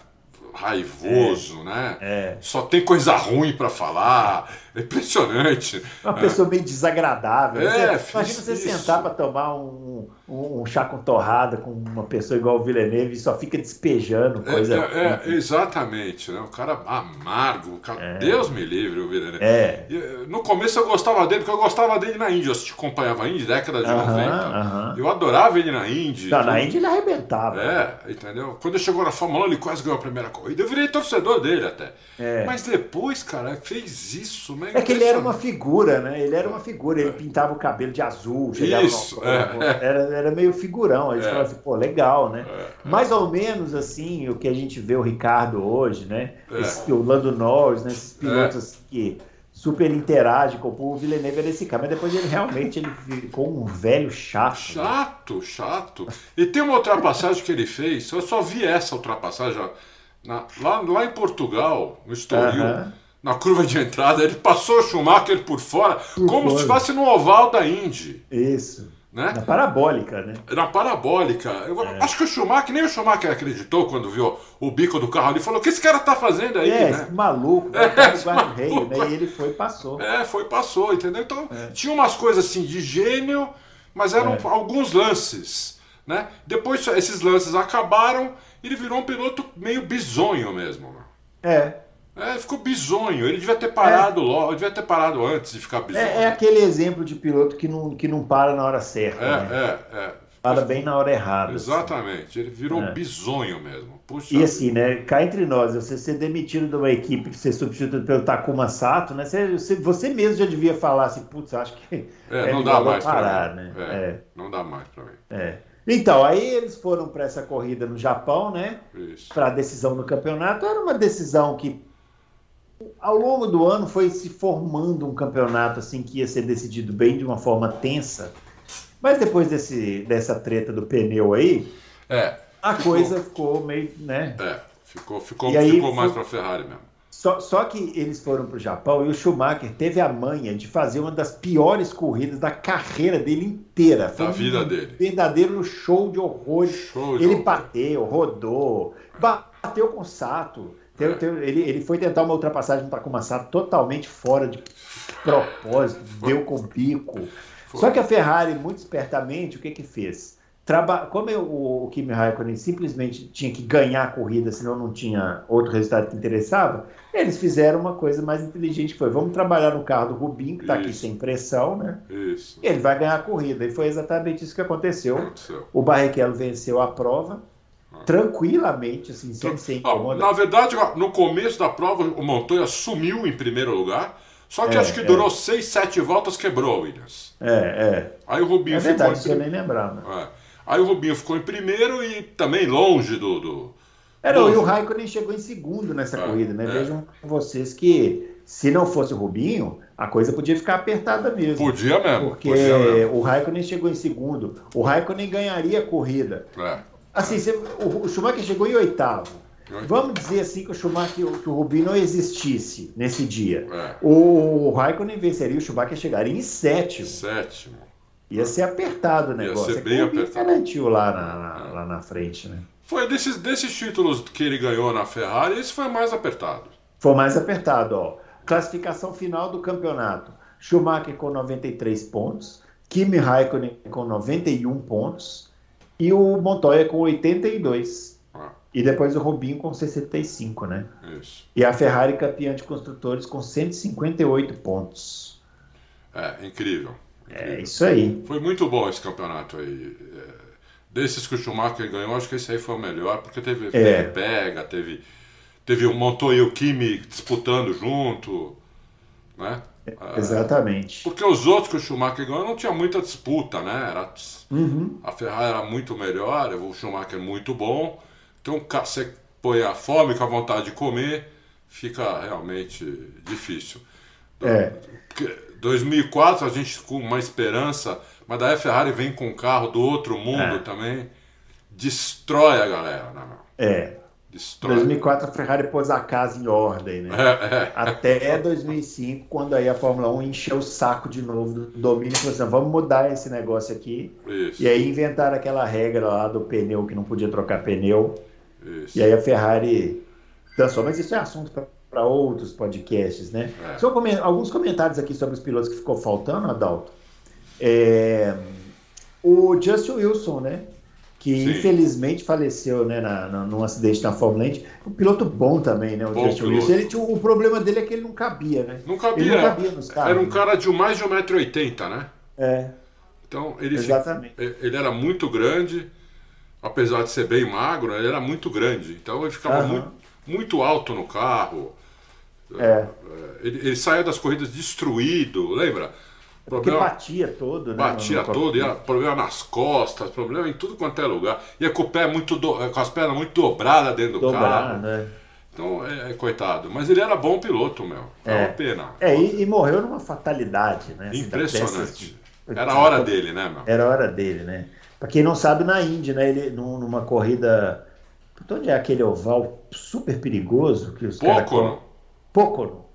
B: raivoso,
A: é,
B: né?
A: É.
B: Só tem coisa ruim para falar. É impressionante.
A: Uma pessoa meio desagradável.
B: É,
A: você, imagina você isso. sentar para tomar um, um, um, chá com torrada com uma pessoa igual o Villeneuve e só fica despejando
B: é,
A: coisa.
B: É, é exatamente, né? O cara amargo. Cara, é. Deus me livre, o Villeneuve.
A: É.
B: No começo eu gostava dele, porque eu gostava dele na Índia. Eu acompanhava a Índia, década de uh -huh, 90.
A: Uh -huh.
B: Eu adorava ele na Índia.
A: Não, na Índia ele arrebentava.
B: É, entendeu? Quando ele chegou na Fórmula 1, ele quase ganhou a primeira corrida. Eu virei torcedor dele até.
A: É.
B: Mas depois, cara, fez isso, né?
A: É que ele era uma figura, né? Ele era uma figura, ele pintava o cabelo de azul, chegava
B: Isso, é.
A: era, era meio figurão. Aí
B: É.
A: assim, pô, legal, né?
B: É, é.
A: Mais ou menos assim, o que a gente vê o Ricardo hoje, né?
B: É.
A: Esse- o Lando Norris, né? Esses pilotos que super interagem com o povo, o Villeneuve era esse cara, mas depois ele realmente ele ficou um velho chato. né?
B: Chato, chato. E tem uma ultrapassagem que ele fez, eu só vi essa ultrapassagem ó, na- lá, lá em Portugal, no Estoril. Na curva de entrada, ele passou o Schumacher por fora, como
A: fora.
B: se estivesse no oval da Indy,
A: Isso.
B: né?
A: Na parabólica, né?
B: Na parabólica. Eu
A: É.
B: acho que o Schumacher, nem o Schumacher acreditou quando viu o bico do carro ali, falou: o que esse cara tá fazendo aí,
A: é,
B: né?
A: esse maluco,
B: É,
A: né? No
B: esse maluco.
A: né? E ele foi e passou.
B: É, foi, passou, entendeu? Então,
A: É.
B: tinha umas coisas assim de gênio, mas eram
A: É.
B: alguns lances, né? Depois esses lances acabaram e ele virou um piloto meio bizonho mesmo.
A: É.
B: É, ficou bizonho. Ele devia ter parado logo, devia ter parado antes de ficar bizonho.
A: É, é aquele exemplo de piloto que não, que não para na hora certa. né?
B: é, é, é.
A: Para bem na hora errada. assim.
B: Exatamente. Ele virou
A: É.
B: bizonho mesmo. Puxa
A: E assim, né? Cá entre nós, você ser demitido de uma equipe que você substitui pelo Takuma Sato, né? Você, você, mesmo já devia falar assim, putz, acho que
B: É, não
A: é
B: dá
A: melhor
B: mais
A: parar,
B: pra mim.
A: né?
B: É,
A: É,
B: Não dá mais pra mim.
A: é. Então, aí eles foram para essa corrida no Japão, né? Para a decisão do campeonato. Era uma decisão que, ao longo do ano, foi se formando um campeonato assim que ia ser decidido bem de uma forma tensa. Mas depois desse, dessa treta do pneu aí,
B: É,
A: a coisa ficou meio, né?
B: é. Ficou, ficou,
A: E aí
B: ficou mais pra Ferrari mesmo.
A: Só, só que eles foram para o Japão e o Schumacher teve a manha de fazer uma das piores corridas da carreira dele inteira. Foi
B: Da
A: um
B: vida dele.
A: verdadeiro show de horrores.
B: Show de
A: ele
B: horror.
A: bateu, rodou, bateu com o Sato. Ele, ele foi tentar uma ultrapassagem no Takuma Sato totalmente fora de propósito, deu com o bico.
B: Foi.
A: Só que a Ferrari, muito espertamente, o que que fez? Traba... Como eu- o, Kimi Raikkonen simplesmente tinha que ganhar a corrida, senão não tinha outro resultado que interessava, eles fizeram uma coisa mais inteligente, que foi, vamos trabalhar no carro do Rubinho, que está aqui sem pressão, né?
B: Isso.
A: E ele vai ganhar a corrida. E foi exatamente isso que aconteceu.
B: Aconteceu.
A: O Barrichello venceu a prova tranquilamente, assim, sem
B: Ah,
A: incômodo.
B: na verdade, no começo da prova, o Montoya sumiu em primeiro lugar, só que
A: É,
B: acho que
A: é.
B: durou 6, 7 voltas, quebrou Williams.
A: É,
B: Aí o
A: é.
B: Rubinho
A: É verdade,
B: ficou em
A: nem lembrava.
B: é. Aí o Rubinho ficou em primeiro e também longe do. do...
A: Era,
B: Longe.
A: e o Raikkonen chegou em segundo nessa
B: É,
A: corrida, né?
B: é.
A: Vejam vocês que se não fosse o Rubinho, a coisa podia ficar apertada mesmo.
B: Podia mesmo.
A: Porque
B: podia mesmo.
A: o Raikkonen chegou em segundo. O Raikkonen ganharia a corrida.
B: É.
A: Assim, o, Schumacher chegou em oitavo. Vamos dizer assim que o Schumacher, que o Rubinho não existisse nesse dia.
B: É.
A: O Raikkonen venceria, o Schumacher chegaria em sétimo.
B: Sétimo.
A: Ia ser apertado o negócio.
B: Ia ser bem apertado.
A: garantiu lá na, na, lá na frente, né?
B: Foi desses, desses títulos que ele ganhou na Ferrari, esse foi mais apertado.
A: Foi mais apertado, ó. Classificação final do campeonato. Schumacher com 93 pontos, Kimi Raikkonen com 91 pontos e o Montoya com 82. Ah. E depois o Rubinho com 65, né?
B: Isso.
A: E a Ferrari campeã de construtores com 158 pontos.
B: É, incrível. incrível.
A: É isso aí.
B: Foi muito bom esse campeonato aí. É, desses que o Schumacher ganhou, acho que esse aí foi o melhor, porque teve, é. teve pega, teve, teve o Montoya e o Kimi disputando junto, né?
A: Exatamente.
B: Porque os outros que o Schumacher ganhou não tinha muita disputa, né? Era,
A: uhum.
B: A Ferrari era muito melhor, o Schumacher muito bom. Então você põe a fome com a vontade de comer, fica realmente difícil.
A: É.
B: 2004 a gente com uma esperança, mas daí a Ferrari vem com um carro do outro mundo é. também, destrói a galera, né?
A: É.
B: Destrói.
A: 2004 a Ferrari pôs a casa em ordem, né?
B: É, é.
A: Até 2005, quando aí a Fórmula 1 encheu o saco de novo do domínio falou assim, vamos mudar esse negócio aqui.
B: Isso.
A: E aí inventaram aquela regra lá do pneu que não podia trocar pneu.
B: Isso.
A: E aí a Ferrari dançou. Mas isso é assunto para outros podcasts, né?
B: É.
A: Só alguns comentários aqui sobre os pilotos que ficou faltando, Adalto. É... O Justin Wilson, né? Que
B: Sim.
A: infelizmente faleceu né, na, na, num acidente na Fórmula 1. Um piloto bom também, né? O
B: Bom
A: Justin. Wilson. Ele, tinha- o problema dele é que ele não cabia, né?
B: Não cabia.
A: Ele não cabia nos carros.
B: Era um
A: né?
B: cara de mais de 1,80m, né?
A: É,
B: Então ele,
A: Exatamente.
B: fi- ele era muito grande, apesar de ser bem magro, ele era muito grande. Então ele ficava
A: Aham.
B: muito, muito alto no carro.
A: é.
B: É, Ele, ele saía das corridas destruído, lembra?
A: Porque
B: Problema,
A: batia todo, né?
B: batia
A: no-
B: todo, ia, problema nas costas, problema em tudo quanto é lugar. Ia com o pé muito do- com as pernas muito dobradas dentro do
A: Dobrar,
B: carro.
A: né?
B: Então, é, é, coitado. Mas ele era bom piloto, meu. É
A: É.
B: uma pena.
A: É, e, e morreu numa fatalidade, né? assim,
B: Impressionante.
A: dessas-
B: Era a hora dele, né, meu?
A: Era a hora dele, né? Pra quem não sabe, na Indy, né? Ele, num- numa corrida. Onde é aquele oval super perigoso que os caras.
B: Pocono.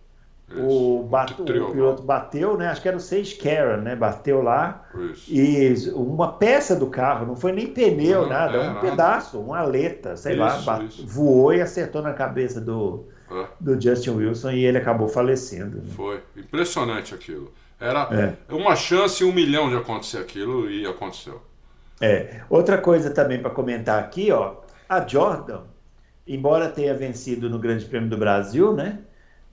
B: Isso.
A: O, bate- o
B: Trio,
A: piloto bateu, né? Acho que era o Sage Karen, né? Bateu lá.
B: Isso.
A: E uma peça do carro, não foi nem pneu,
B: Não,
A: nada,
B: é,
A: um
B: nada.
A: pedaço, uma aleta, sei lá,
B: Isso,
A: bate-
B: isso.
A: voou e acertou na cabeça do,
B: É,
A: do Justin Wilson e ele acabou falecendo. né?
B: foi. Impressionante aquilo. Era
A: É.
B: uma chance em um milhão de acontecer aquilo e aconteceu.
A: É. Outra coisa também para comentar aqui, ó, a Jordan, embora tenha vencido no Grande Prêmio do Brasil, né?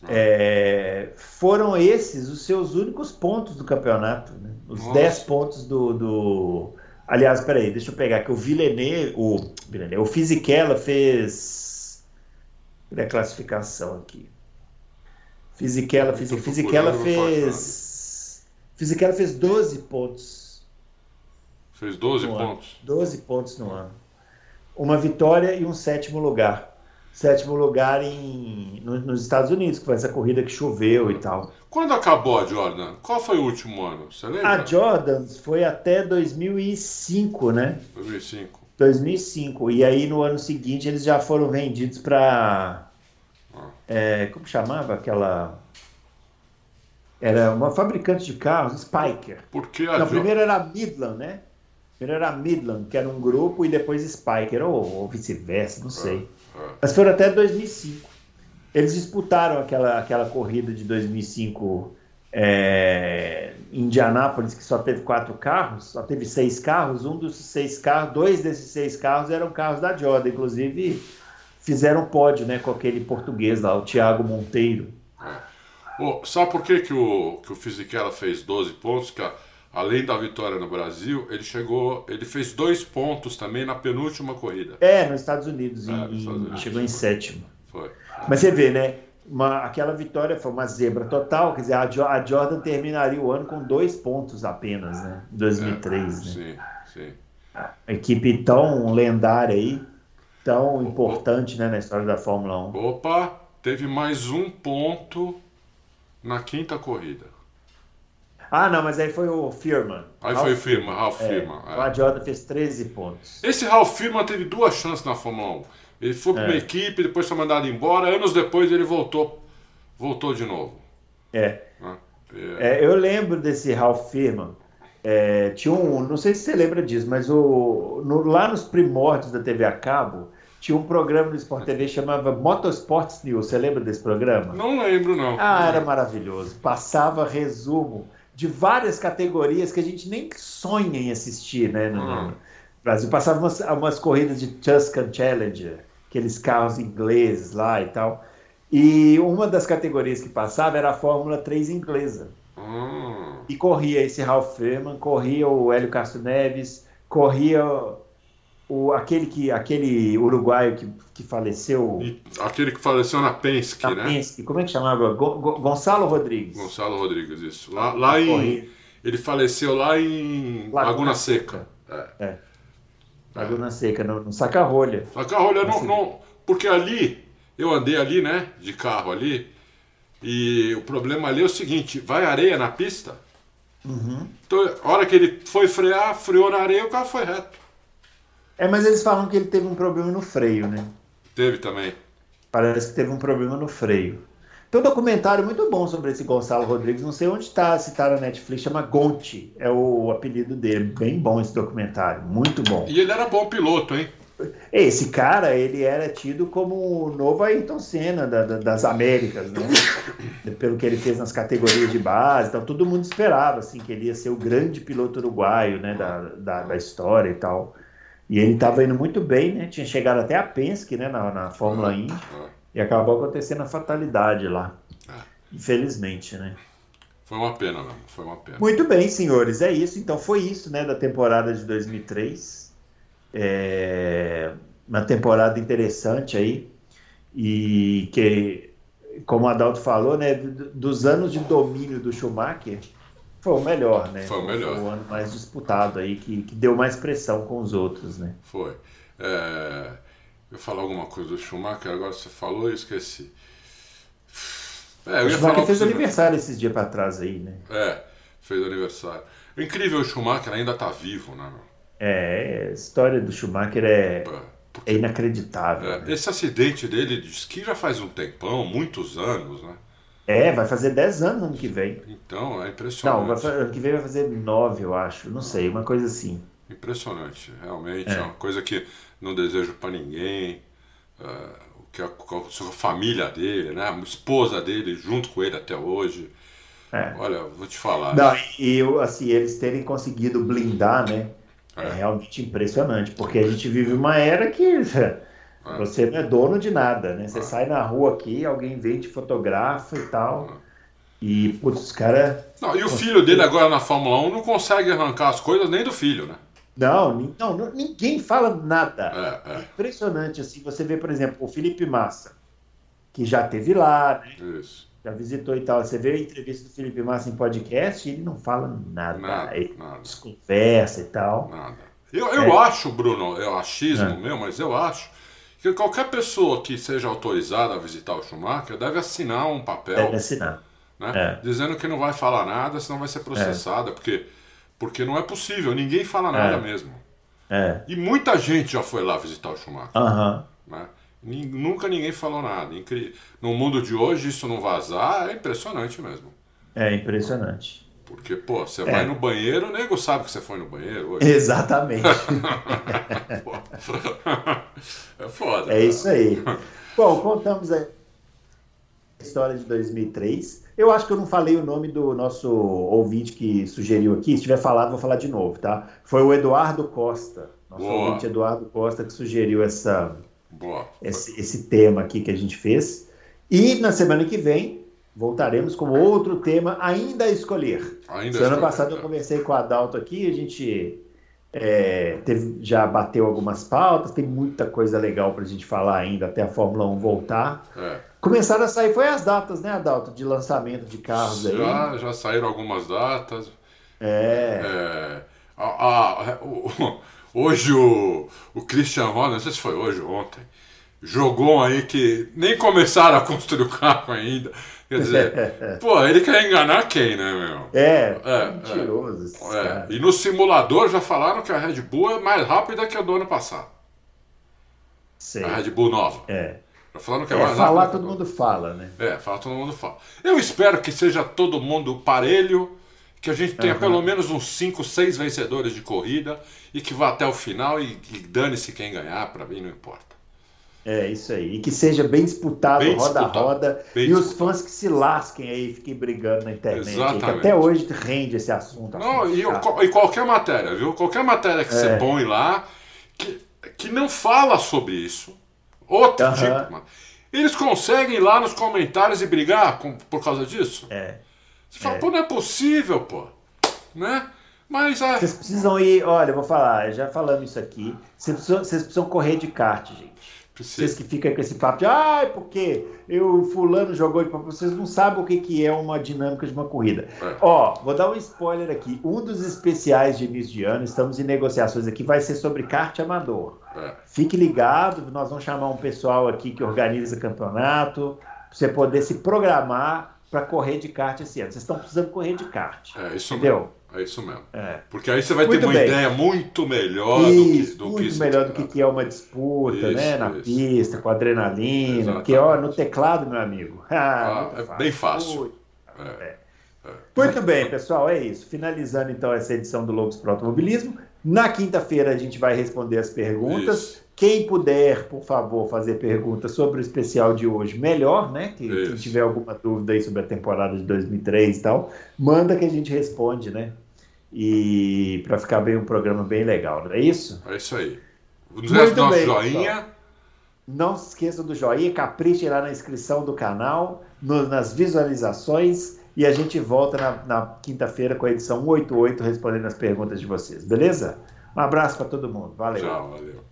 A: É, foram esses os seus únicos pontos do campeonato, né? Os
B: Nossa.
A: 10 pontos do, do. Aliás, peraí, deixa eu pegar aqui. O Villeneuve, o, Villeneuve, o Fisichella fez. Cadê a classificação aqui? Fisichella, Fisichella
B: não
A: fez. Fisichella fez 12 pontos.
B: Fez 12
A: no ano.
B: pontos.
A: 12 pontos no ano. Uma vitória e um sétimo lugar. Sétimo lugar em, no- nos Estados Unidos, que foi essa corrida que choveu e tal.
B: Quando acabou a Jordan? Qual foi o último ano? Você lembra?
A: A Jordans foi até 2005, né?
B: 2005.
A: 2005. E aí no ano seguinte eles já foram vendidos para.
B: Ah.
A: como chamava aquela. Era uma fabricante de carros, Spiker.
B: Porque a
A: Não,
B: Jordan.
A: primeiro era a Midland, né? Primeiro era a Midland, que era um grupo, e depois Spiker, ou, ou vice-versa, não sei.
B: É.
A: Mas foram até 2005. Eles disputaram aquela, aquela corrida de 2005 é, em Indianápolis, que só teve quatro carros, só teve seis carros. Um dos seis carros, dois desses seis carros eram carros da Jordan. Inclusive, fizeram pódio né, com aquele português lá, o Thiago Monteiro.
B: Ô, sabe por que, que o, que o Fisichella fez 12 pontos? Que a- além da vitória no Brasil, ele chegou. Ele fez dois pontos também na penúltima corrida.
A: É, nos Estados Unidos,
B: É,
A: em-
B: Estados Unidos.
A: chegou em sétimo.
B: Foi.
A: Mas você vê, né? uma- aquela vitória foi uma zebra total. Quer dizer, a, a Jordan terminaria o ano com dois pontos apenas, né? Em 2003, né?
B: Sim, sim.
A: A equipe tão lendária aí, tão importante né, na história da Fórmula 1.
B: Opa, teve mais um ponto na quinta corrida.
A: Ah, não, mas aí foi o Firman.
B: Aí foi Firma, Ralph
A: É,
B: Firma. é.
A: A Jordan fez 13 pontos.
B: Esse Ralph Firma teve duas chances na Fórmula 1. Ele foi para uma
A: É.
B: equipe, depois foi mandado embora. Anos depois ele voltou, voltou de novo.
A: É,
B: né? É,
A: eu lembro desse Ralph Firman, É, tinha um, não sei se você lembra disso, mas o, no, lá nos primórdios da TV a cabo, tinha um programa no Sport TV que chamava Motorsports News. Você lembra desse programa?
B: Não lembro, não.
A: Ah, era maravilhoso. Passava resumo de várias categorias que a gente nem sonha em assistir, né? No, hum. Brasil. Passava umas, umas corridas de Tuscan Challenger, aqueles carros ingleses lá e tal. E uma das categorias que passava era a Fórmula 3 inglesa. Hum. E corria esse Ralph Freeman, corria o Hélio Castro Neves, corria o, aquele, que, aquele uruguaio que, que faleceu.
B: E aquele que faleceu na Penske, na
A: né? Penske, como é que chamava? Gonçalo Rodrigues.
B: Gonçalo Rodrigues, isso. Lá, lá em. Ele faleceu lá em Laguna, Laguna Seca.
A: Seca. É. é. Laguna é. Seca, no, no Saca-Rolha.
B: Saca-Rolha, não, não. Porque ali, eu andei ali, né? De carro ali. E o problema ali é o seguinte: vai areia na pista. Uhum. Então, a hora que ele foi frear, freou na areia, o carro foi reto.
A: É, mas eles falam que ele teve um problema no freio, né?
B: Teve também.
A: Parece que teve um problema no freio. Tem um documentário muito bom sobre esse Gonçalo Rodrigues, não sei onde está, se está na Netflix, chama Gonte, é o apelido dele. Bem bom esse documentário, muito bom.
B: E ele era bom piloto, hein?
A: Esse cara, ele era tido como o novo Ayrton Senna da, da, das Américas, né? Pelo que ele fez nas categorias de base, então todo mundo esperava assim que ele ia ser o grande piloto uruguaio, né, da, da, da história e tal. E ele estava indo muito bem, né? Tinha chegado até a Penske, né? Na, na Fórmula. Indy. E acabou acontecendo a fatalidade lá. É. Infelizmente, né?
B: Foi uma pena, não. Foi uma pena.
A: Muito bem, senhores. É isso. Então foi isso, né? Da temporada de 2003. É... Uma temporada interessante aí. E que, como o Adalto falou, né? Dos anos de domínio do Schumacher foi o melhor, né?
B: Foi o melhor. Foi
A: o ano mais disputado aí, que, que deu mais pressão com os outros, né?
B: Foi. É... Eu falar alguma coisa do Schumacher, agora você falou e esqueci.
A: É, eu o Schumacher fez aniversário esses dias para trás aí, né?
B: É, fez aniversário. Incrível, o Schumacher ainda tá vivo, né?
A: É, a história do Schumacher é, Porque, é inacreditável. É,
B: né? Esse acidente dele diz que já faz um tempão, muitos anos, né?
A: É, vai fazer 10 anos ano que vem.
B: Então, é impressionante.
A: Não, vai, ano que vem vai fazer 9, eu acho. Não sei, uma coisa assim.
B: Impressionante, realmente. É, é uma coisa que não desejo para ninguém. Uh, que a, a, família dele, né? A esposa dele junto com ele até hoje. É. Olha, vou te falar.
A: Não, e eu, assim, eles terem conseguido blindar, né? É. é realmente impressionante, porque a gente vive uma era que é. Você não é dono de nada, né? Você é. sai na rua aqui, alguém vem, te fotografa e tal. É. E, putz, os caras.
B: Não, e o filho dele agora na Fórmula 1 não consegue arrancar as coisas nem do filho, né?
A: Não, não, ninguém fala nada. É, é. Impressionante, assim, você vê, por exemplo, o Felipe Massa, que já teve lá, né? Isso. Já visitou e tal. Você vê a entrevista do Felipe Massa em podcast e ele não fala nada. Nada, ele nada. Conversa e tal.
B: Nada. Eu, eu é. acho, Bruno, é o achismo meu, mas eu acho que qualquer pessoa que seja autorizada a visitar o Schumacher deve assinar um papel.
A: Deve assinar.
B: Né, é. Dizendo que não vai falar nada, senão vai ser processada, é. porque, porque não é possível, ninguém fala nada é. mesmo.
A: É.
B: E muita gente já foi lá visitar o Schumacher.
A: Uhum.
B: Né? Nunca ninguém falou nada. No mundo de hoje, isso não vazar é impressionante mesmo.
A: É impressionante.
B: Porque, pô, você é. vai no banheiro, o nego sabe que você foi no banheiro hoje.
A: Exatamente.
B: é foda.
A: É cara. isso aí. Bom, contamos a história de 2003. Eu acho que eu não falei o nome do nosso ouvinte que sugeriu aqui. Se tiver falado, vou falar de novo, tá? Foi o Eduardo Costa. Nosso Boa. ouvinte Eduardo Costa que sugeriu essa, esse, esse tema aqui que a gente fez. E na semana que vem voltaremos com outro tema ainda a escolher. Ainda Semana passada eu conversei com o Adalto aqui, a gente é, teve, já bateu algumas pautas, tem muita coisa legal para a gente falar ainda até a Fórmula 1 voltar. É. Começaram a sair, foi as datas, né, Adalto, de lançamento de carros aí.
B: Já, já saíram algumas datas.
A: É.
B: é a, a, o, hoje o, o Christian Horner, não sei se foi hoje ou ontem, jogou aí que nem começaram a construir o carro ainda. Quer dizer, pô, ele quer enganar quem, né, meu?
A: É, é mentiroso.
B: É, é. E no simulador já falaram que a Red Bull é mais rápida que a do ano passado.
A: Sei.
B: A Red Bull nova.
A: É.
B: Já falaram que é,
A: é
B: mais
A: falar todo mundo fala, né?
B: É, falar todo mundo fala. Eu espero que seja todo mundo parelho, que a gente tenha uhum. pelo menos uns 5, 6 vencedores de corrida e que vá até o final e, e dane-se quem ganhar, para mim não importa.
A: É, isso aí. E que seja bem disputado, bem roda disputado, a roda. e disputado. os fãs que se lasquem aí, fiquem brigando na internet. Exatamente. Aí, que até hoje rende esse assunto.
B: Não, e, e, qualquer matéria, viu? Qualquer matéria que é. você põe lá, que, que não fala sobre isso. Outro uhum. tipo, Eles conseguem ir lá nos comentários e brigar com, por causa disso?
A: É.
B: Você fala, é. pô, não é possível, pô. Né? Mas
A: a... Vocês precisam ir, olha, eu vou falar, já falamos isso aqui. Vocês precisam, vocês precisam correr de kart, gente. Vocês que ficam com esse papo de ah, porque eu fulano jogou, vocês não sabem o que, que é uma dinâmica de uma corrida. É. Ó, vou dar um spoiler aqui. Um dos especiais de início de ano, estamos em negociações aqui, vai ser sobre kart amador. É. Fique ligado, nós vamos chamar um pessoal aqui que organiza campeonato, pra você poder se programar para correr de kart esse ano. Vocês estão precisando correr de kart.
B: É, isso entendeu? Mesmo. É isso mesmo. É. Porque aí você vai muito ter uma bem. ideia muito melhor isso, do que do
A: Muito que melhor do que, que é uma disputa, isso, né? Na isso. pista, com adrenalina. Exatamente. Porque, ó, no teclado, meu amigo.
B: Ah, ah, é fácil. bem fácil. É.
A: É. é. Muito bem, pessoal, é isso. Finalizando então essa edição do Logos Pro Automobilismo. Na quinta-feira a gente vai responder as perguntas. Quem puder, por favor, fazer perguntas sobre o especial de hoje, melhor, né? Que, quem tiver alguma dúvida aí sobre a temporada de 2003 e tal, manda que a gente responde, né? E para ficar bem um programa bem legal, não é isso?
B: É isso aí. Muito nosso bem, joinha. Pessoal.
A: Não se esqueça do joinha, capriche lá na inscrição do canal, no, nas visualizações e a gente volta na, na quinta-feira com a edição 188 respondendo as perguntas de vocês, beleza? Um abraço para todo mundo. Valeu.
B: Tchau, valeu.